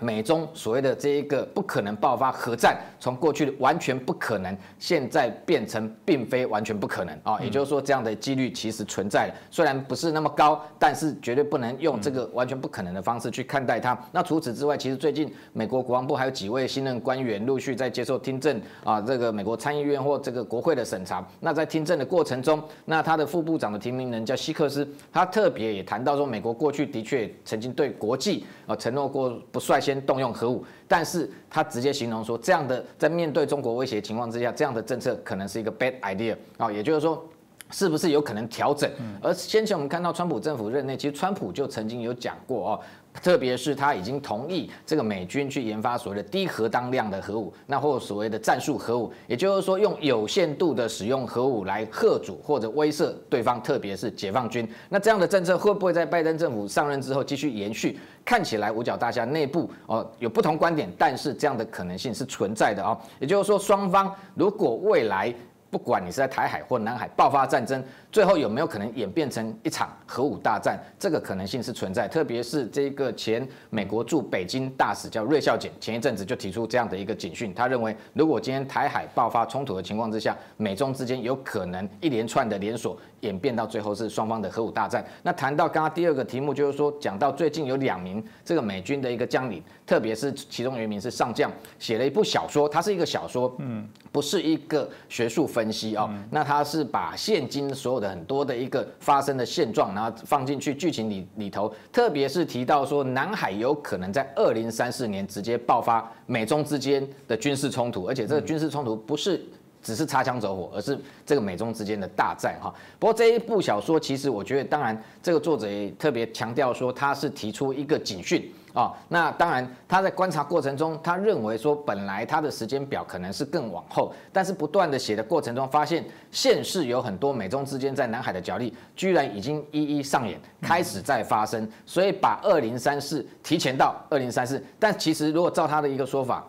美中所谓的这一个不可能爆发核战，从过去的完全不可能，现在变成并非完全不可能啊，也就是说这样的几率其实存在了，虽然不是那么高，但是绝对不能用这个完全不可能的方式去看待它。那除此之外，其实最近美国国防部还有几位新任官员陆续在接受听证啊，这个美国参议院或这个国会的审查。那在听证的过程中，那他的副部长的提名人叫希克斯，他特别也谈到说，美国过去的确曾经对国际啊承诺过不率先动用核武，但是他直接形容说，这样的在面对中国威胁情况之下，这样的政策可能是一个 bad idea 啊，也就是说。是不是有可能调整？而先前我们看到川普政府任内，其实川普就曾经有讲过哦，特别是他已经同意这个美军去研发所谓的低核当量的核武，那或所谓的战术核武，也就是说用有限度的使用核武来吓阻或者威慑对方，特别是解放军。那这样的政策会不会在拜登政府上任之后继续延续？看起来五角大厦内部哦有不同观点，但是这样的可能性是存在的哦。也就是说，双方如果未来不管你是在台海或南海爆发战争，最后有没有可能演变成一场核武大战？这个可能性是存在。特别是这个前美国驻北京大使叫芮孝俭，前一阵子就提出这样的一个警讯。他认为，如果今天台海爆发冲突的情况之下，美中之间有可能一连串的连锁演变到最后是双方的核武大战。那谈到刚刚第二个题目，就是说讲到最近有两名这个美军的一个将领，特别是其中有一名是上将，写了一部小说，它是一个小说，嗯，不是一个学术分析哦。那他是把现今所有的很多的一个发生的现状，然后放进去剧情里里头，特别是提到说南海有可能在二零三四年直接爆发美中之间的军事冲突，而且这个军事冲突不是只是擦枪走火，而是这个美中之间的大战哈。不过这一部小说其实我觉得，当然这个作者也特别强调说，他是提出一个警讯。啊，那当然，他在观察过程中，他认为说，本来他的时间表可能是更往后，但是不断的写的过程中，发现现世有很多美中之间在南海的角力，居然已经一一上演，开始在发生，所以把二零三四提前到二零三四，但其实如果照他的一个说法，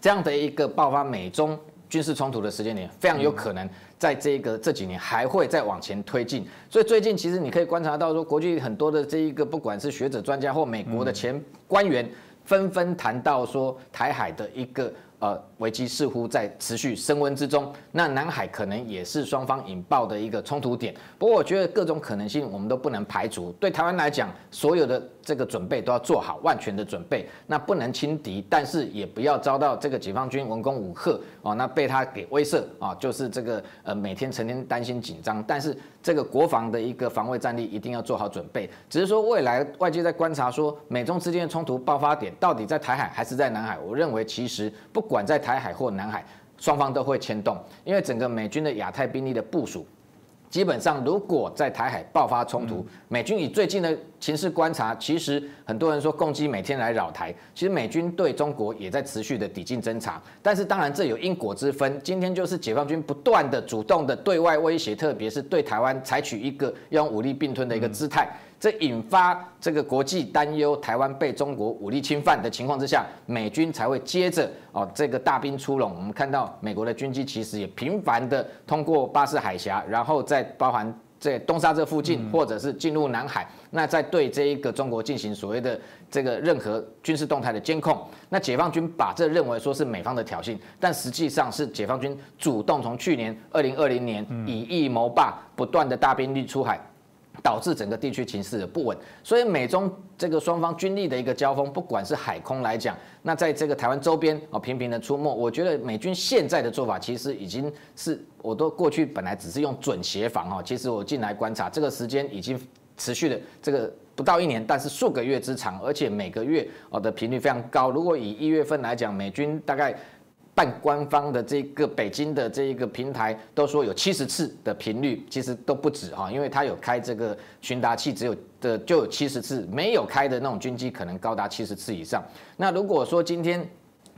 这样的一个爆发美中军事冲突的时间点，非常有可能。在这个这几年还会再往前推进，所以最近其实你可以观察到说，国际很多的这一个不管是学者专家或美国的前官员，纷纷谈到说台海的一个。呃，危机似乎在持续升温之中。那南海可能也是双方引爆的一个冲突点。不过，我觉得各种可能性我们都不能排除。对台湾来讲，所有的这个准备都要做好万全的准备。那不能轻敌，但是也不要遭到这个解放军文攻武吓哦，那被他给威慑啊，就是这个呃每天成天担心紧张。但是这个国防的一个防卫战力一定要做好准备。只是说未来外界在观察说美中之间的冲突爆发点到底在台海还是在南海？我认为其实不。管在台海或南海，双方都会牵动，因为整个美军的亚太兵力的部署，基本上如果在台海爆发冲突，美军以最近的情势观察，其实很多人说攻击每天来扰台，其实美军对中国也在持续的抵近侦察，但是当然这有因果之分，今天就是解放军不断的主动的对外威胁，特别是对台湾采取一个用武力并吞的一个姿态。这引发这个国际担忧，台湾被中国武力侵犯的情况之下，美军才会接着哦这个大兵出笼。我们看到美国的军机其实也频繁的通过巴士海峡，然后再包含在东沙这附近，或者是进入南海，那在对这一个中国进行所谓的这个任何军事动态的监控。那解放军把这认为说是美方的挑衅，但实际上是解放军主动从去年二零二零年以疫谋霸，不断的大兵力出海。导致整个地区情势的不稳，所以美中这个双方军力的一个交锋，不管是海空来讲，那在这个台湾周边啊频频的出没，我觉得美军现在的做法其实已经是，我都过去本来只是用准协防哈，其实我进来观察，这个时间已经持续的这个不到一年，但是数个月之长，而且每个月哦的频率非常高。如果以一月份来讲，美军大概。半官方的这个北京的这一个平台都说有七十次的频率，其实都不止哈，因为它有开这个巡达器，只有的就有七十次，没有开的那种军机可能高达七十次以上。那如果说今天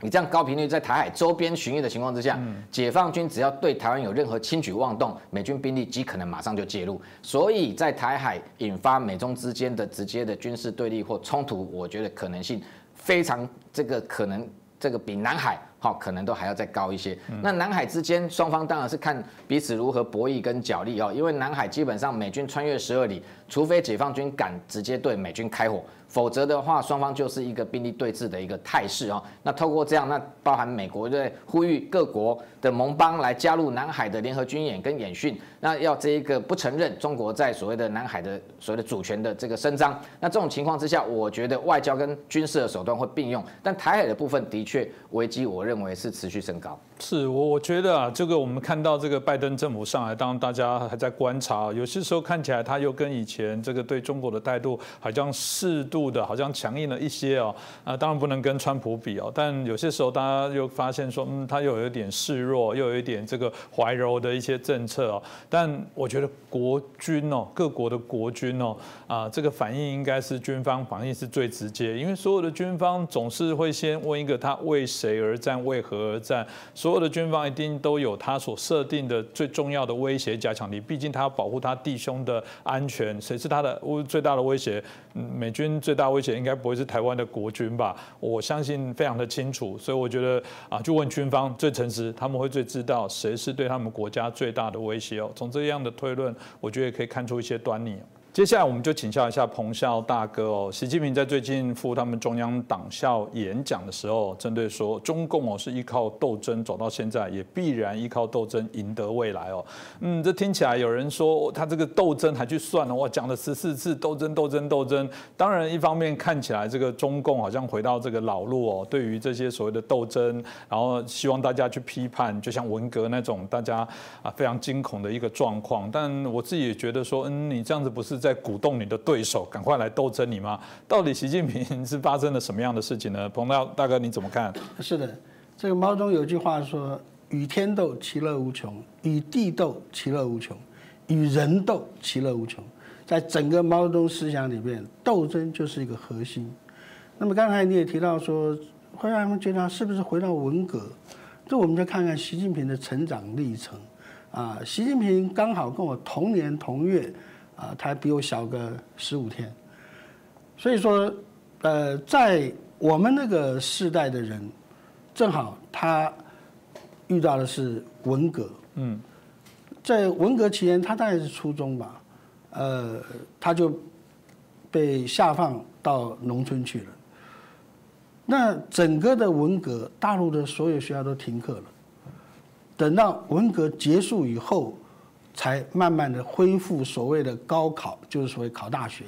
你这样高频率在台海周边巡弋的情况之下，解放军只要对台湾有任何轻举妄动，美军兵力极可能马上就介入。所以在台海引发美中之间的直接的军事对立或冲突，我觉得可能性非常这个可能，这个比南海。好，可能都还要再高一些。那南海之间双方当然是看彼此如何博弈跟角力哦，因为南海基本上美军穿越十二里，除非解放军敢直接对美军开火，否则的话双方就是一个兵力对峙的一个态势哦。那透过这样，那包含美国在呼吁各国的盟邦来加入南海的联合军演跟演训，那要这一个不承认中国在所谓的南海的所谓的主权的这个伸张。那这种情况之下，我觉得外交跟军事的手段会并用，但台海的部分的确危机，我认。为是持续升高。是我我觉得啊，这个我们看到这个拜登政府上来，当然大家还在观察，有些时候看起来他又跟以前这个对中国的态度好像适度的，好像强硬了一些哦。啊，当然不能跟川普比哦，但有些时候大家又发现说，嗯，他又有一点示弱，又有一点这个怀柔的一些政策哦。但我觉得国军哦，各国的国军哦，啊，这个反应应该是军方反应是最直接，因为所有的军方总是会先问一个他为谁而战。为何而战？所有的军方一定都有他所设定的最重要的威胁加强力，毕竟他要保护他弟兄的安全。谁是他的最大的威胁？美军最大威胁应该不会是台湾的国军吧？我相信非常的清楚，所以我觉得啊，就问军方最诚实，他们会最知道谁是对他们国家最大的威胁哦。从这样的推论，我觉得也可以看出一些端倪。接下来我们就请教一下彭校大哥哦。习近平在最近赴他们中央党校演讲的时候，针对说中共哦是依靠斗争走到现在，也必然依靠斗争赢得未来哦。嗯，这听起来有人说他这个斗争还去算了，哇，讲了十四次斗争斗争斗争。当然，一方面看起来这个中共好像回到这个老路哦，对于这些所谓的斗争，然后希望大家去批判，就像文革那种大家啊非常惊恐的一个状况。但我自己也觉得说，嗯，你这样子不是。在鼓动你的对手赶快来斗争你吗？到底习近平是发生了什么样的事情呢？彭大大哥你怎么看？是的，这个毛泽东有句话说：“与天斗，其乐无穷；与地斗，其乐无穷；与人斗，其乐无穷。”在整个毛泽东思想里面，斗争就是一个核心。那么刚才你也提到说，会让人们觉得是不是回到文革？这我们就看看习近平的成长历程啊。习近平刚好跟我同年同月。啊，他比我小个十五天，所以说，呃，在我们那个世代的人，正好他遇到的是文革，嗯，在文革期间，他大概是初中吧，呃，他就被下放到农村去了。那整个的文革，大陆的所有学校都停课了。等到文革结束以后。才慢慢的恢复所谓的高考，就是所谓考大学，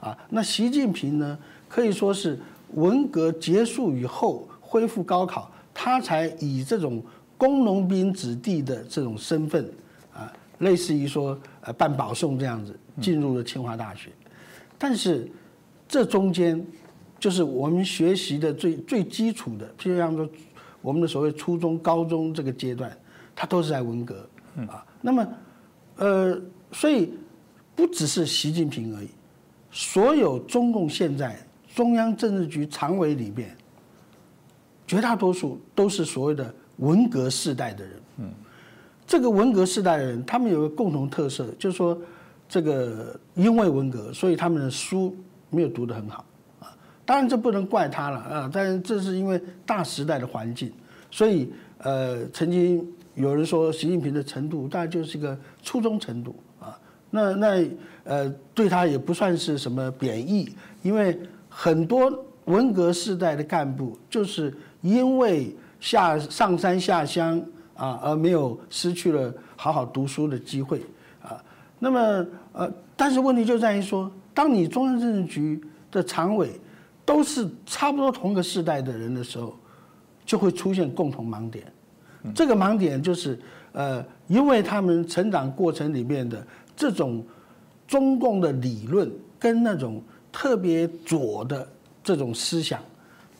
啊，那习近平呢，可以说是文革结束以后恢复高考，他才以这种工农兵子弟的这种身份，啊，类似于说呃办保送这样子进入了清华大学，但是这中间就是我们学习的最最基础的，譬如像说我们的所谓初中、高中这个阶段，他都是在文革，啊，那么。呃，所以不只是习近平而已，所有中共现在中央政治局常委里面，绝大多数都是所谓的文革世代的人。嗯，这个文革世代的人，他们有个共同特色，就是说，这个因为文革，所以他们的书没有读得很好啊。当然这不能怪他了啊，但是这是因为大时代的环境，所以呃，曾经。有人说习近平的程度大概就是一个初中程度啊，那那呃对他也不算是什么贬义，因为很多文革时代的干部就是因为下上山下乡啊而没有失去了好好读书的机会啊。那么呃，但是问题就在于说，当你中央政治局的常委都是差不多同个世代的人的时候，就会出现共同盲点。这个盲点就是，呃，因为他们成长过程里面的这种中共的理论跟那种特别左的这种思想，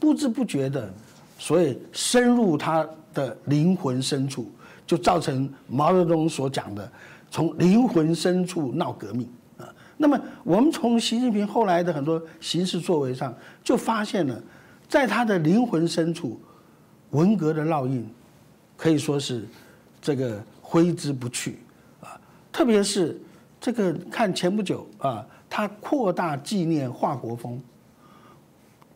不知不觉的，所以深入他的灵魂深处，就造成毛泽东所讲的从灵魂深处闹革命啊。那么我们从习近平后来的很多行事作为上，就发现了，在他的灵魂深处。文革的烙印可以说是这个挥之不去啊，特别是这个看前不久啊，他扩大纪念华国锋，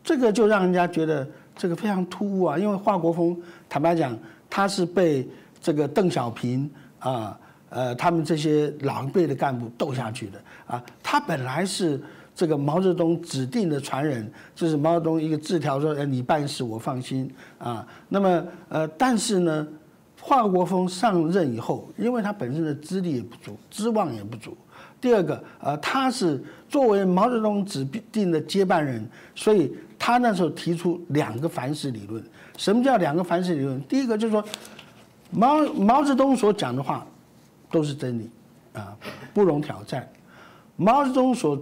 这个就让人家觉得这个非常突兀啊，因为华国锋坦白讲，他是被这个邓小平啊，呃，他们这些老一辈的干部斗下去的啊，他本来是。这个毛泽东指定的传人，就是毛泽东一个字条说：“哎，你办事我放心啊。”那么，呃，但是呢，华国锋上任以后，因为他本身的资历也不足，资望也不足。第二个，呃，他是作为毛泽东指定的接班人，所以他那时候提出两个凡是理论。什么叫两个凡是理论？第一个就是说，毛毛泽东所讲的话都是真理啊，不容挑战。毛泽东所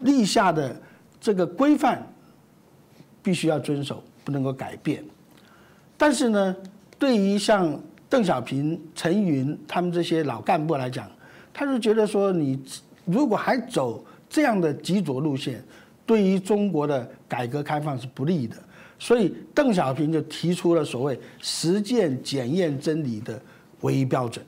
立下的这个规范必须要遵守，不能够改变。但是呢，对于像邓小平、陈云他们这些老干部来讲，他就觉得说，你如果还走这样的极左路线，对于中国的改革开放是不利的。所以邓小平就提出了所谓实践检验真理的唯一标准。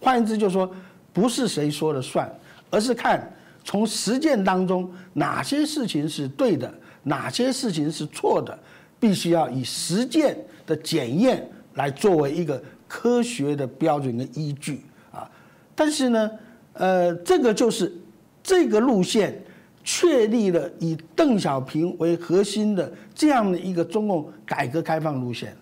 换言之，就是说，不是谁说了算，而是看。从实践当中，哪些事情是对的，哪些事情是错的，必须要以实践的检验来作为一个科学的标准跟依据啊。但是呢，呃，这个就是这个路线确立了以邓小平为核心的这样的一个中共改革开放路线。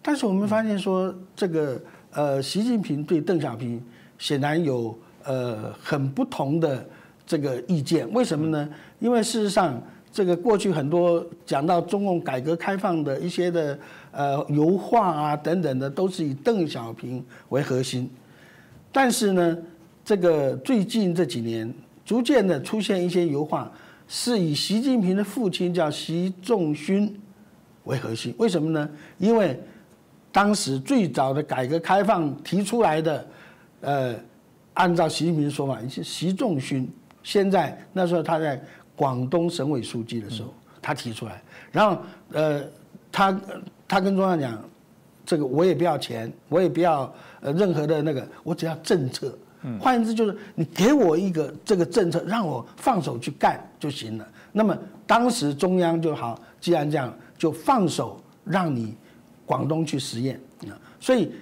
但是我们发现说，这个呃，习近平对邓小平显然有呃很不同的。这个意见为什么呢？因为事实上，这个过去很多讲到中共改革开放的一些的呃油画啊等等的，都是以邓小平为核心。但是呢，这个最近这几年逐渐的出现一些油画，是以习近平的父亲叫习仲勋为核心。为什么呢？因为当时最早的改革开放提出来的，呃，按照习近平说法，是习仲勋。现在那时候他在广东省委书记的时候，他提出来，然后呃，他他跟中央讲，这个我也不要钱，我也不要呃任何的那个，我只要政策。换言之就是你给我一个这个政策，让我放手去干就行了。那么当时中央就好，既然这样，就放手让你广东去实验啊。所以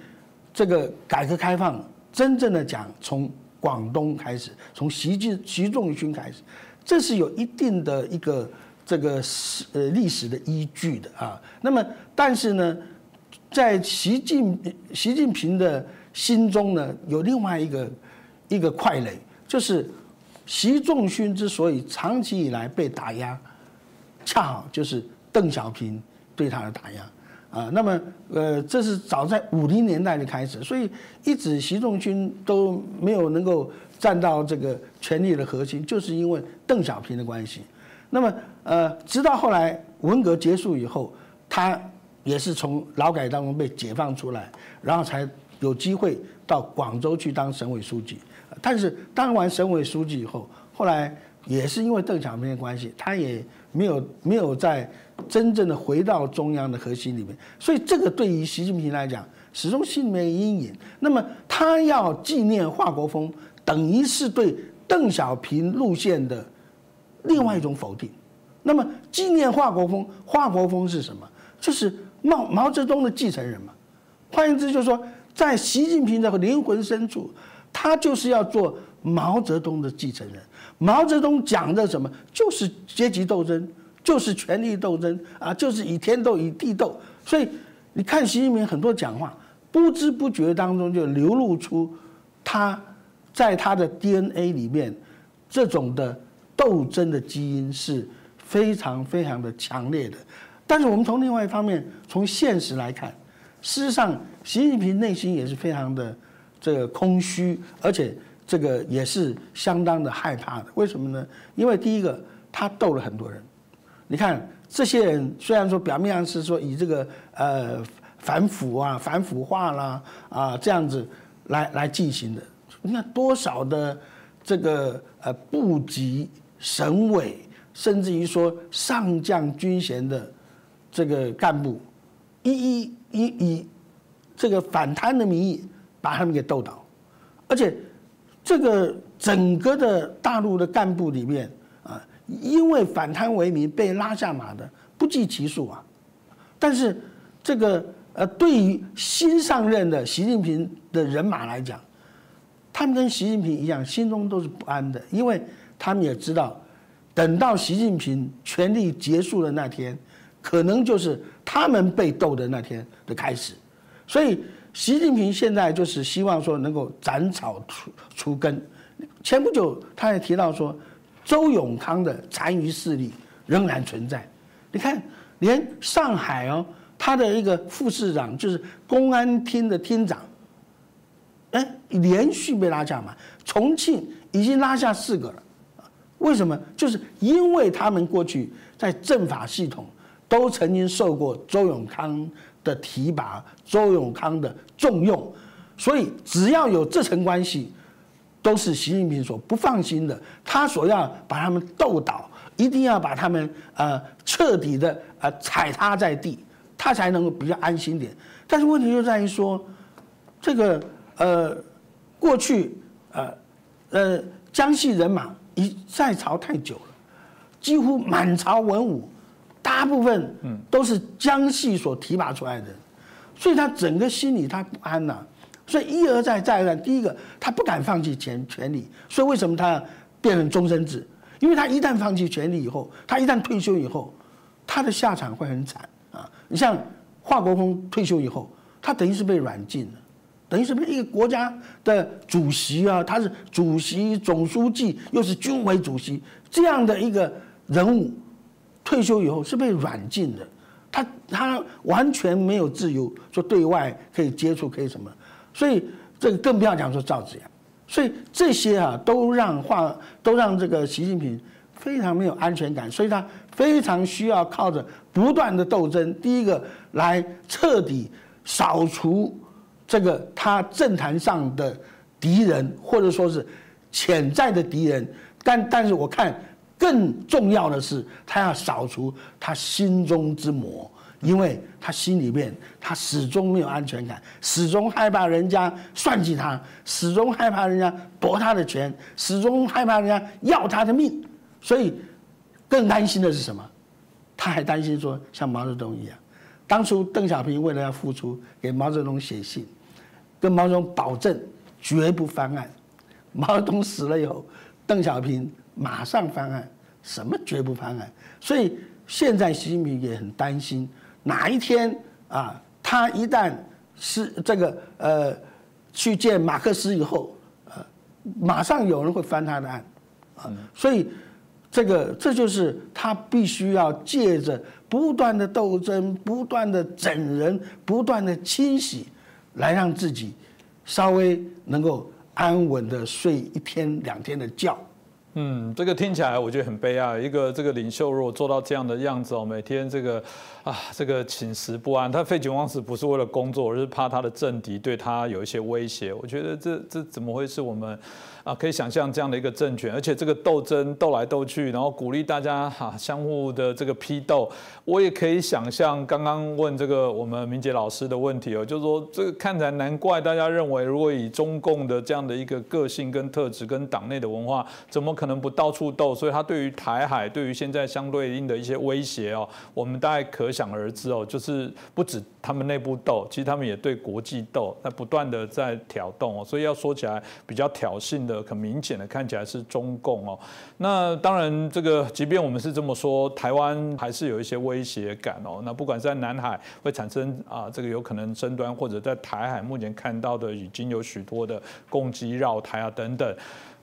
这个改革开放真正的讲从。广东开始，从习近习仲勋开始，这是有一定的一个这个史呃历史的依据的啊。那么，但是呢，在习近习近平的心中呢，有另外一个一个傀儡，就是习仲勋之所以长期以来被打压，恰好就是邓小平对他的打压。啊，那么呃，这是早在五零年代就开始，所以一直习仲勋都没有能够站到这个权力的核心，就是因为邓小平的关系。那么呃，直到后来文革结束以后，他也是从劳改当中被解放出来，然后才有机会到广州去当省委书记。但是当完省委书记以后，后来也是因为邓小平的关系，他也没有没有在。真正的回到中央的核心里面，所以这个对于习近平来讲，始终心里面阴影。那么他要纪念华国锋，等于是对邓小平路线的另外一种否定。那么纪念华国锋，华国锋是什么？就是毛毛泽东的继承人嘛。换言之，就是说，在习近平的灵魂深处，他就是要做毛泽东的继承人。毛泽东讲的什么？就是阶级斗争。就是权力斗争啊，就是以天斗以地斗，所以你看习近平很多讲话，不知不觉当中就流露出他在他的 DNA 里面这种的斗争的基因是非常非常的强烈的。但是我们从另外一方面，从现实来看，事实上习近平内心也是非常的这个空虚，而且这个也是相当的害怕的。为什么呢？因为第一个他斗了很多人。你看这些人，虽然说表面上是说以这个呃反腐啊、反腐化啦啊这样子来来进行的，你看多少的这个呃部级、省委，甚至于说上将军衔的这个干部，一一以以这个反贪的名义把他们给斗倒，而且这个整个的大陆的干部里面啊，因为反贪为名被拉下马的不计其数啊。但是这个呃，对于新上任的习近平的人马来讲，他们跟习近平一样，心中都是不安的，因为他们也知道，等到习近平权力结束的那天，可能就是他们被斗的那天的开始。所以，习近平现在就是希望说能够斩草除除根。前不久他也提到说，周永康的残余势力仍然存在。你看。连上海哦，他的一个副市长就是公安厅的厅长，哎，连续被拉下马。重庆已经拉下四个了，为什么？就是因为他们过去在政法系统都曾经受过周永康的提拔、周永康的重用，所以只要有这层关系，都是习近平所不放心的。他所要把他们斗倒。一定要把他们呃彻底的呃踩踏在地，他才能够比较安心点。但是问题就在于说，这个呃过去呃呃江西人马已在朝太久了，几乎满朝文武大部分都是江系所提拔出来的，所以他整个心里他不安呐。所以一而再再而三，第一个他不敢放弃权权力，所以为什么他变成终身制？因为他一旦放弃权力以后，他一旦退休以后，他的下场会很惨啊！你像华国锋退休以后，他等于是被软禁了，等于是不是一个国家的主席啊，他是主席、总书记，又是军委主席这样的一个人物，退休以后是被软禁的，他他完全没有自由，说对外可以接触，可以什么，所以这个更不要讲说赵子阳。所以这些啊，都让话都让这个习近平非常没有安全感，所以他非常需要靠着不断的斗争，第一个来彻底扫除这个他政坛上的敌人，或者说是潜在的敌人。但但是我看更重要的是，他要扫除他心中之魔。因为他心里面，他始终没有安全感，始终害怕人家算计他，始终害怕人家夺他的权，始终害怕人家要他的命，所以更担心的是什么？他还担心说，像毛泽东一样，当初邓小平为了要复出，给毛泽东写信，跟毛泽东保证绝不翻案。毛泽东死了以后，邓小平马上翻案，什么绝不翻案？所以现在习近平也很担心。哪一天啊，他一旦是这个呃去见马克思以后，呃，马上有人会翻他的案，啊，所以这个这就是他必须要借着不断的斗争、不断的整人、不断的清洗，来让自己稍微能够安稳的睡一天两天的觉。嗯，这个听起来我觉得很悲哀。一个这个领袖如果做到这样的样子哦，每天这个啊，这个寝食不安，他废寝忘食不是为了工作，而是怕他的政敌对他有一些威胁。我觉得这这怎么会是我们？啊，可以想象这样的一个政权，而且这个斗争斗来斗去，然后鼓励大家哈相互的这个批斗。我也可以想象刚刚问这个我们明杰老师的问题哦，就是说这个看起来难怪大家认为，如果以中共的这样的一个个性跟特质跟党内的文化，怎么可能不到处斗？所以他对于台海，对于现在相对应的一些威胁哦，我们大概可想而知哦，就是不止他们内部斗，其实他们也对国际斗，在不断的在挑动哦。所以要说起来比较挑衅的。很明显的看起来是中共哦，那当然这个即便我们是这么说，台湾还是有一些威威胁感哦。那不管在南海会产生啊，这个有可能争端，或者在台海目前看到的已经有许多的攻击绕台啊等等。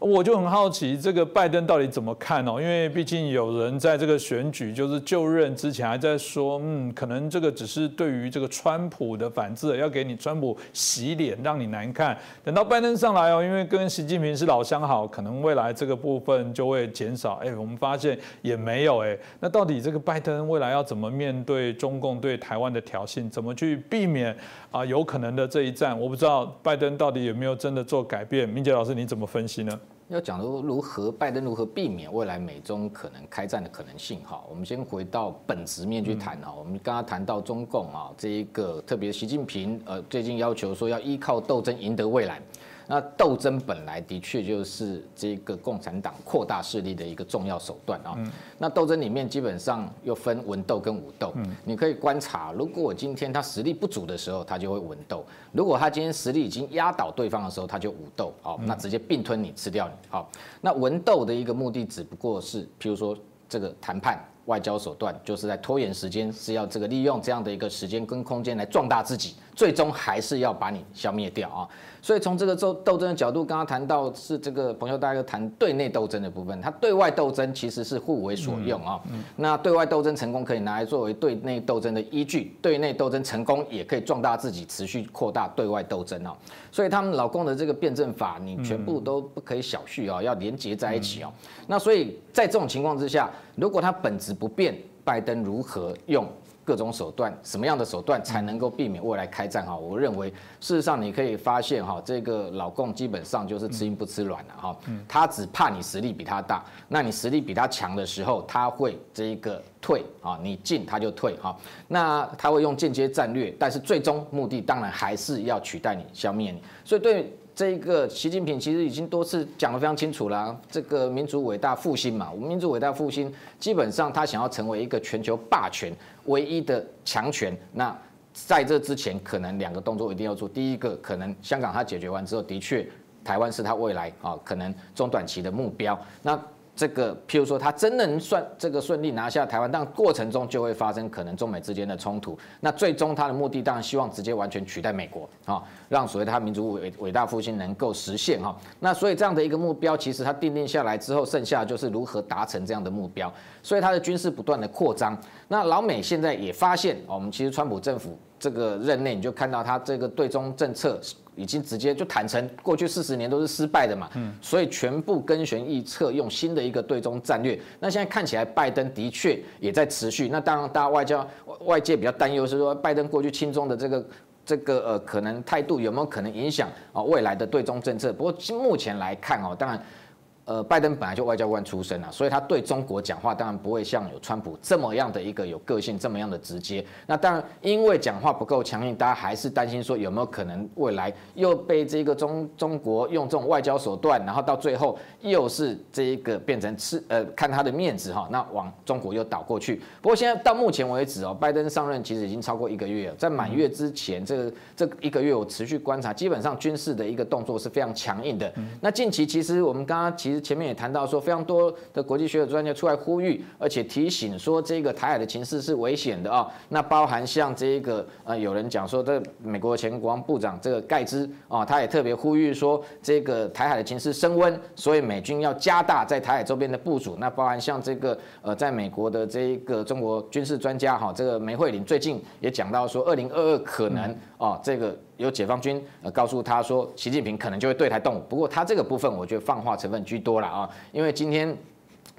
我就很好奇，这个拜登到底怎么看哦？因为毕竟有人在这个选举就是就任之前还在说，嗯，可能这个只是对于这个川普的反制，要给你川普洗脸，让你难看。等到拜登上来哦，因为跟习近平是老相好，可能未来这个部分就会减少。哎，我们发现也没有哎。那到底这个拜登未来要怎么面对中共对台湾的挑衅？怎么去避免啊有可能的这一战？我不知道拜登到底有没有真的做改变。明杰老师，你怎么分析呢？要讲如如何拜登如何避免未来美中可能开战的可能性哈，我们先回到本质面去谈哈。我们刚刚谈到中共啊，这一个特别习近平呃最近要求说要依靠斗争赢得未来。那斗争本来的确就是这个共产党扩大势力的一个重要手段啊。那斗争里面基本上又分文斗跟武斗。你可以观察，如果今天他实力不足的时候，他就会文斗；如果他今天实力已经压倒对方的时候，他就武斗。好，那直接并吞你，吃掉你。好，那文斗的一个目的只不过是，譬如说这个谈判。外交手段就是在拖延时间，是要这个利用这样的一个时间跟空间来壮大自己，最终还是要把你消灭掉啊！所以从这个斗斗争的角度，刚刚谈到是这个朋友大家谈对内斗争的部分，他对外斗争其实是互为所用啊。那对外斗争成功可以拿来作为对内斗争的依据，对内斗争成功也可以壮大自己，持续扩大对外斗争啊。所以他们老公的这个辩证法，你全部都不可以小觑啊，要连接在一起哦。那所以在这种情况之下，如果他本质不变，拜登如何用各种手段，什么样的手段才能够避免未来开战？哈，我认为事实上你可以发现哈，这个老共基本上就是吃硬不吃软了哈，他只怕你实力比他大，那你实力比他强的时候，他会这一个退啊，你进他就退哈，那他会用间接战略，但是最终目的当然还是要取代你，消灭你，所以对。这个习近平其实已经多次讲得非常清楚了，这个民族伟大复兴嘛，我们民族伟大复兴基本上他想要成为一个全球霸权唯一的强权。那在这之前，可能两个动作一定要做。第一个，可能香港他解决完之后，的确台湾是他未来啊可能中短期的目标。那这个，譬如说，他真能算这个顺利拿下台湾，但过程中就会发生可能中美之间的冲突。那最终他的目的当然希望直接完全取代美国啊，让所谓他民族伟伟大复兴能够实现哈。那所以这样的一个目标，其实他定定下来之后，剩下就是如何达成这样的目标。所以他的军事不断的扩张。那老美现在也发现，我们其实川普政府这个任内，你就看到他这个对中政策。已经直接就坦诚，过去四十年都是失败的嘛，所以全部跟悬预测，用新的一个对中战略。那现在看起来，拜登的确也在持续。那当然，大家外交外界比较担忧是说，拜登过去亲中的这个这个呃可能态度有没有可能影响啊未来的对中政策？不过目前来看哦，当然。呃，拜登本来就外交官出身啊，所以他对中国讲话当然不会像有川普这么样的一个有个性，这么样的直接。那当然，因为讲话不够强硬，大家还是担心说有没有可能未来又被这个中中国用这种外交手段，然后到最后又是这一个变成吃呃看他的面子哈，那往中国又倒过去。不过现在到目前为止哦，拜登上任其实已经超过一个月了，在满月之前这个这一个月我持续观察，基本上军事的一个动作是非常强硬的。那近期其实我们刚刚其实。前面也谈到说，非常多的国际学者专家出来呼吁，而且提醒说，这个台海的情势是危险的啊。那包含像这个呃，有人讲说，这美国前国防部长这个盖茨啊，他也特别呼吁说，这个台海的情势升温，所以美军要加大在台海周边的部署。那包含像这个呃，在美国的这一个中国军事专家哈，这个梅惠玲最近也讲到说，二零二二可能啊，这个。有解放军呃告诉他说，习近平可能就会对台动武。不过他这个部分，我觉得放话成分居多了啊。因为今天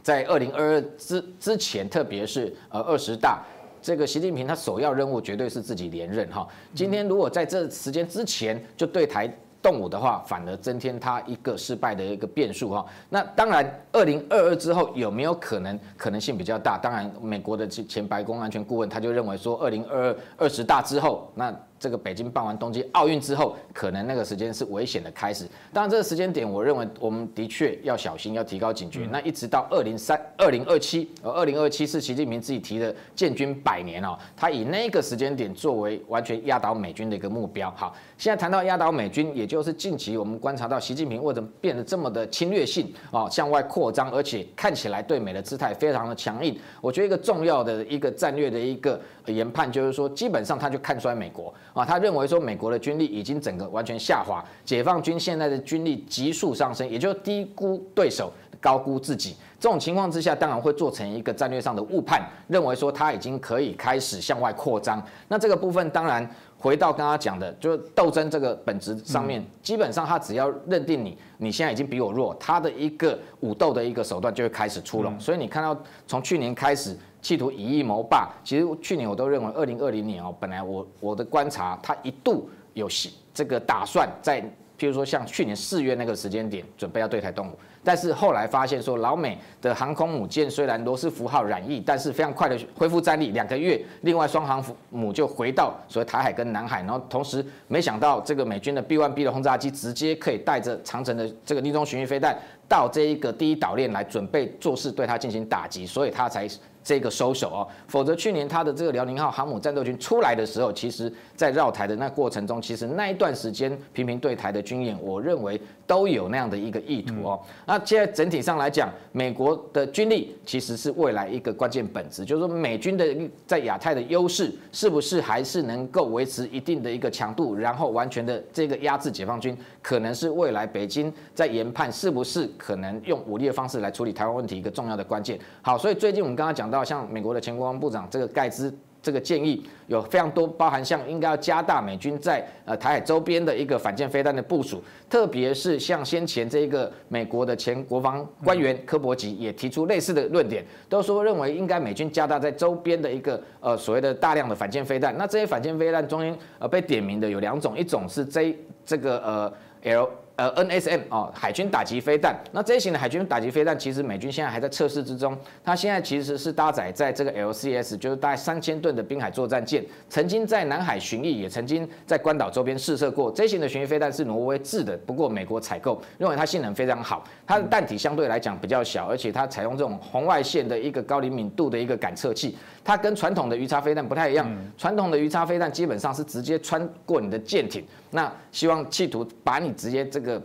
在二零二二之之前，特别是呃二十大，这个习近平他首要任务绝对是自己连任哈。今天如果在这时间之前就对台动武的话，反而增添他一个失败的一个变数哈。那当然，二零二二之后有没有可能可能性比较大？当然，美国的前白宫安全顾问他就认为说，二零二二二十大之后那。这个北京办完东京奥运之后，可能那个时间是危险的开始。当然，这个时间点，我认为我们的确要小心，要提高警觉。那一直到二零三二零二七，而二零二七是习近平自己提的建军百年哦，他以那个时间点作为完全压倒美军的一个目标。好，现在谈到压倒美军，也就是近期我们观察到习近平为什么变得这么的侵略性哦，向外扩张，而且看起来对美的姿态非常的强硬。我觉得一个重要的一个战略的一个研判就是说，基本上他就看衰美国。啊，他认为说美国的军力已经整个完全下滑，解放军现在的军力急速上升，也就低估对手，高估自己。这种情况之下，当然会做成一个战略上的误判，认为说他已经可以开始向外扩张。那这个部分当然回到刚刚讲的，就是斗争这个本质上面，基本上他只要认定你你现在已经比我弱，他的一个武斗的一个手段就会开始出笼。所以你看到从去年开始。企图以一谋霸，其实去年我都认为，二零二零年哦，本来我我的观察，他一度有这个打算在譬如说像去年四月那个时间点，准备要对台动武，但是后来发现说，老美的航空母舰虽然罗斯福号染疫，但是非常快的恢复战力，两个月，另外双航母就回到所谓台海跟南海，然后同时没想到这个美军的 B1B 的轰炸机直接可以带着长城的这个逆中巡弋飞弹到这一个第一岛链来准备做事对它进行打击，所以它才。这个收手哦，否则去年他的这个辽宁号航母战斗群出来的时候，其实在绕台的那过程中，其实那一段时间频频对台的军演，我认为都有那样的一个意图哦。那现在整体上来讲，美国的军力其实是未来一个关键本质，就是说美军的在亚太的优势是不是还是能够维持一定的一个强度，然后完全的这个压制解放军，可能是未来北京在研判是不是可能用武力的方式来处理台湾问题一个重要的关键。好，所以最近我们刚刚讲到。到像美国的前国防部长这个盖茨这个建议有非常多，包含像应该要加大美军在呃台海周边的一个反舰飞弹的部署，特别是像先前这一个美国的前国防官员科伯吉也提出类似的论点，都说认为应该美军加大在周边的一个呃所谓的大量的反舰飞弹。那这些反舰飞弹中间呃被点名的有两种，一种是这这个呃 L。呃，NSM 哦，海军打击飞弹。那这一型的海军打击飞弹，其实美军现在还在测试之中。它现在其实是搭载在这个 LCS，就是大概三千吨的滨海作战舰，曾经在南海巡弋，也曾经在关岛周边试射过。这一型的巡弋飞弹是挪威制的，不过美国采购认为它性能非常好，它的弹体相对来讲比较小，而且它采用这种红外线的一个高灵敏度的一个感测器。它跟传统的鱼叉飞弹不太一样，传统的鱼叉飞弹基本上是直接穿过你的舰艇，那希望企图把你直接这个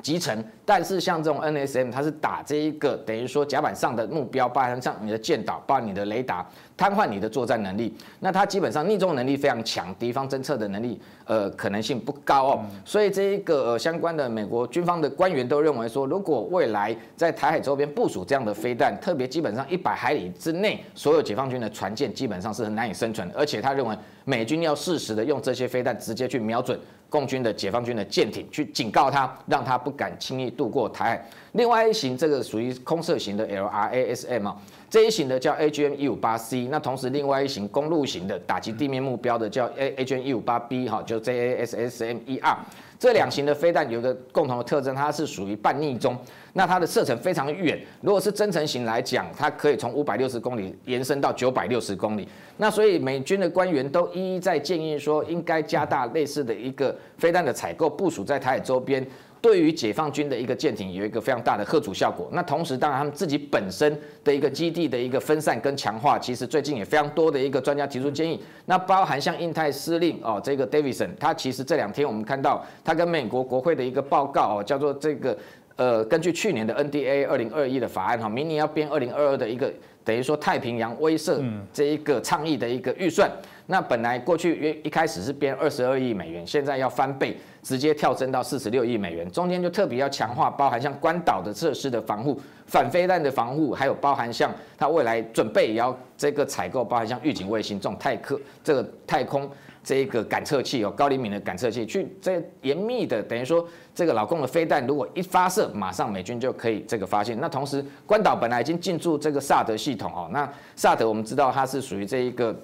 集成。但是像这种 NSM，它是打这一个等于说甲板上的目标，包含像你的舰岛，包含你的雷达，瘫痪你的作战能力。那它基本上逆中能力非常强，敌方侦测的能力呃可能性不高哦。所以这一个呃相关的美国军方的官员都认为说，如果未来在台海周边部署这样的飞弹，特别基本上一百海里之内，所有解放军的船舰基本上是很难以生存。而且他认为美军要适时的用这些飞弹直接去瞄准共军的解放军的舰艇，去警告他，让他不敢轻易。渡过台海，另外一型这个属于空射型的 LRASM 啊，这一型的叫 AGM 一五八 C，那同时另外一型公路型的打击地面目标的叫 AGM 一五八 B 哈，就 JASSM 一 R。这两型的飞弹有个共同的特征，它是属于半逆中，那它的射程非常远。如果是增程型来讲，它可以从五百六十公里延伸到九百六十公里。那所以美军的官员都一一在建议说，应该加大类似的一个飞弹的采购部署在台海周边。对于解放军的一个舰艇有一个非常大的贺阻效果。那同时，当然他们自己本身的一个基地的一个分散跟强化，其实最近也非常多的一个专家提出建议。那包含像印太司令哦，这个 Davidson，他其实这两天我们看到他跟美国国会的一个报告哦，叫做这个呃，根据去年的 NDA 二零二一的法案哈，明年要编二零二二的一个等于说太平洋威慑这一个倡议的一个预算。那本来过去约一开始是编二十二亿美元，现在要翻倍。直接跳增到四十六亿美元，中间就特别要强化，包含像关岛的设施的防护、反飞弹的防护，还有包含像它未来准备也要这个采购，包含像预警卫星这种太空这个太空这一个感测器哦，高灵敏的感测器，去这严密的等于说这个老共的飞弹如果一发射，马上美军就可以这个发现。那同时关岛本来已经进驻这个萨德系统哦，那萨德我们知道它是属于这一个。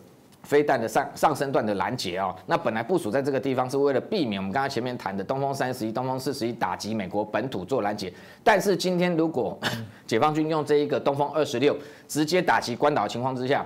飞弹的上上升段的拦截哦，那本来部署在这个地方是为了避免我们刚才前面谈的东风三十一、东风四十一打击美国本土做拦截，但是今天如果 解放军用这一个东风二十六直接打击关岛情况之下。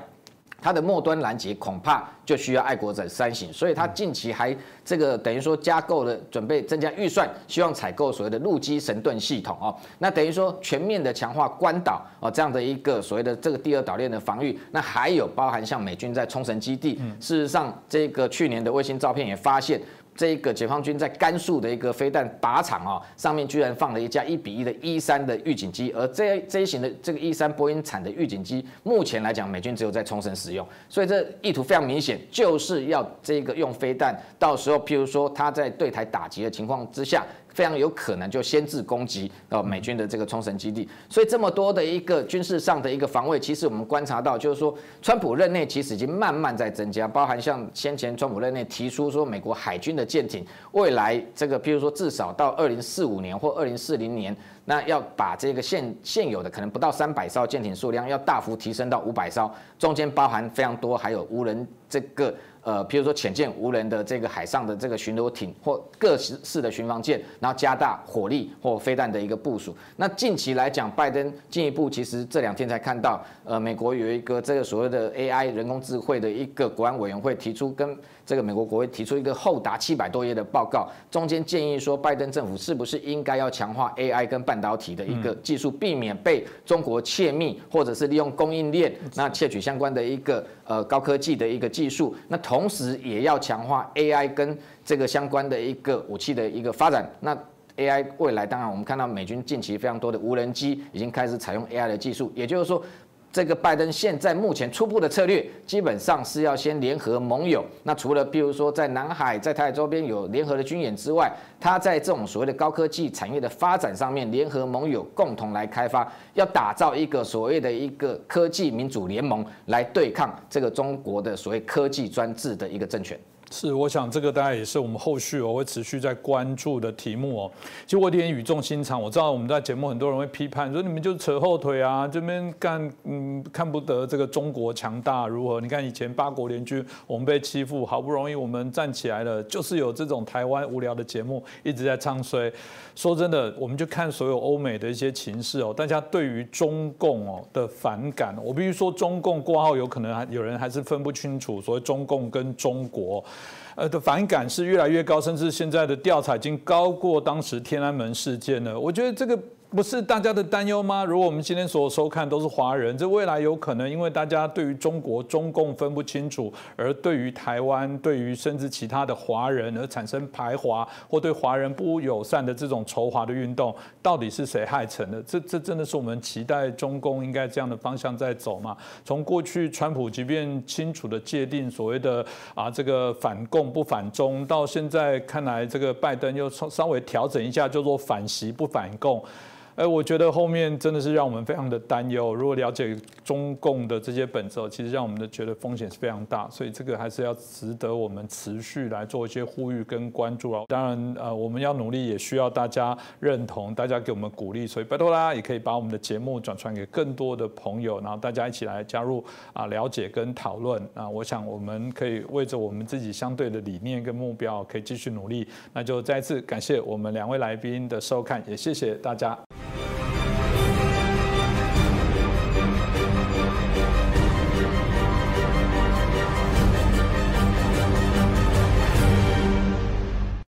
它的末端拦截恐怕就需要爱国者三型，所以它近期还这个等于说加购了，准备增加预算，希望采购所谓的陆基神盾系统哦。那等于说全面的强化关岛哦这样的一个所谓的这个第二岛链的防御。那还有包含像美军在冲绳基地，事实上这个去年的卫星照片也发现。这个解放军在甘肃的一个飞弹靶场啊，上面居然放了一架一比一的 E 三的预警机，而这这一型的这个 E 三波音产的预警机，目前来讲美军只有在冲绳使用，所以这意图非常明显，就是要这个用飞弹，到时候譬如说他在对台打击的情况之下。非常有可能就先制攻击到美军的这个冲绳基地，所以这么多的一个军事上的一个防卫，其实我们观察到，就是说，川普任内其实已经慢慢在增加，包含像先前川普任内提出说，美国海军的舰艇未来这个，譬如说至少到二零四五年或二零四零年。那要把这个现现有的可能不到三百艘舰艇数量要大幅提升到五百艘，中间包含非常多，还有无人这个呃，譬如说潜舰无人的这个海上的这个巡逻艇或各式式的巡防舰，然后加大火力或飞弹的一个部署。那近期来讲，拜登进一步其实这两天才看到，呃，美国有一个这个所谓的 AI 人工智慧的一个国安委员会提出跟。这个美国国会提出一个厚达七百多页的报告，中间建议说，拜登政府是不是应该要强化 AI 跟半导体的一个技术，避免被中国窃密，或者是利用供应链那窃取相关的一个呃高科技的一个技术。那同时也要强化 AI 跟这个相关的一个武器的一个发展。那 AI 未来当然我们看到美军近期非常多的无人机已经开始采用 AI 的技术，也就是说。这个拜登现在目前初步的策略，基本上是要先联合盟友。那除了譬如说在南海、在台海周边有联合的军演之外，他在这种所谓的高科技产业的发展上面，联合盟友共同来开发，要打造一个所谓的一个科技民主联盟，来对抗这个中国的所谓科技专制的一个政权。是，我想这个大概也是我们后续我会持续在关注的题目哦。其实我有点语重心长，我知道我们在节目很多人会批判说你们就扯后腿啊，这边干嗯看不得这个中国强大如何？你看以前八国联军我们被欺负，好不容易我们站起来了，就是有这种台湾无聊的节目一直在唱衰。说真的，我们就看所有欧美的一些情势哦，大家对于中共哦的反感，我必须说中共挂号有可能还有人还是分不清楚所谓中共跟中国。呃的反感是越来越高，甚至现在的调查已经高过当时天安门事件了。我觉得这个。不是大家的担忧吗？如果我们今天所收看都是华人，这未来有可能因为大家对于中国中共分不清楚，而对于台湾、对于甚至其他的华人而产生排华或对华人不友善的这种仇华的运动，到底是谁害成的？这这真的是我们期待中共应该这样的方向在走吗？从过去川普即便清楚的界定所谓的啊这个反共不反中，到现在看来这个拜登又稍稍微调整一下，叫做反习不反共。哎，我觉得后面真的是让我们非常的担忧。如果了解中共的这些本质，其实让我们的觉得风险是非常大，所以这个还是要值得我们持续来做一些呼吁跟关注啊。当然，呃，我们要努力，也需要大家认同，大家给我们鼓励。所以拜托啦也可以把我们的节目转传给更多的朋友，然后大家一起来加入啊，了解跟讨论啊。我想我们可以为着我们自己相对的理念跟目标，可以继续努力。那就再次感谢我们两位来宾的收看，也谢谢大家。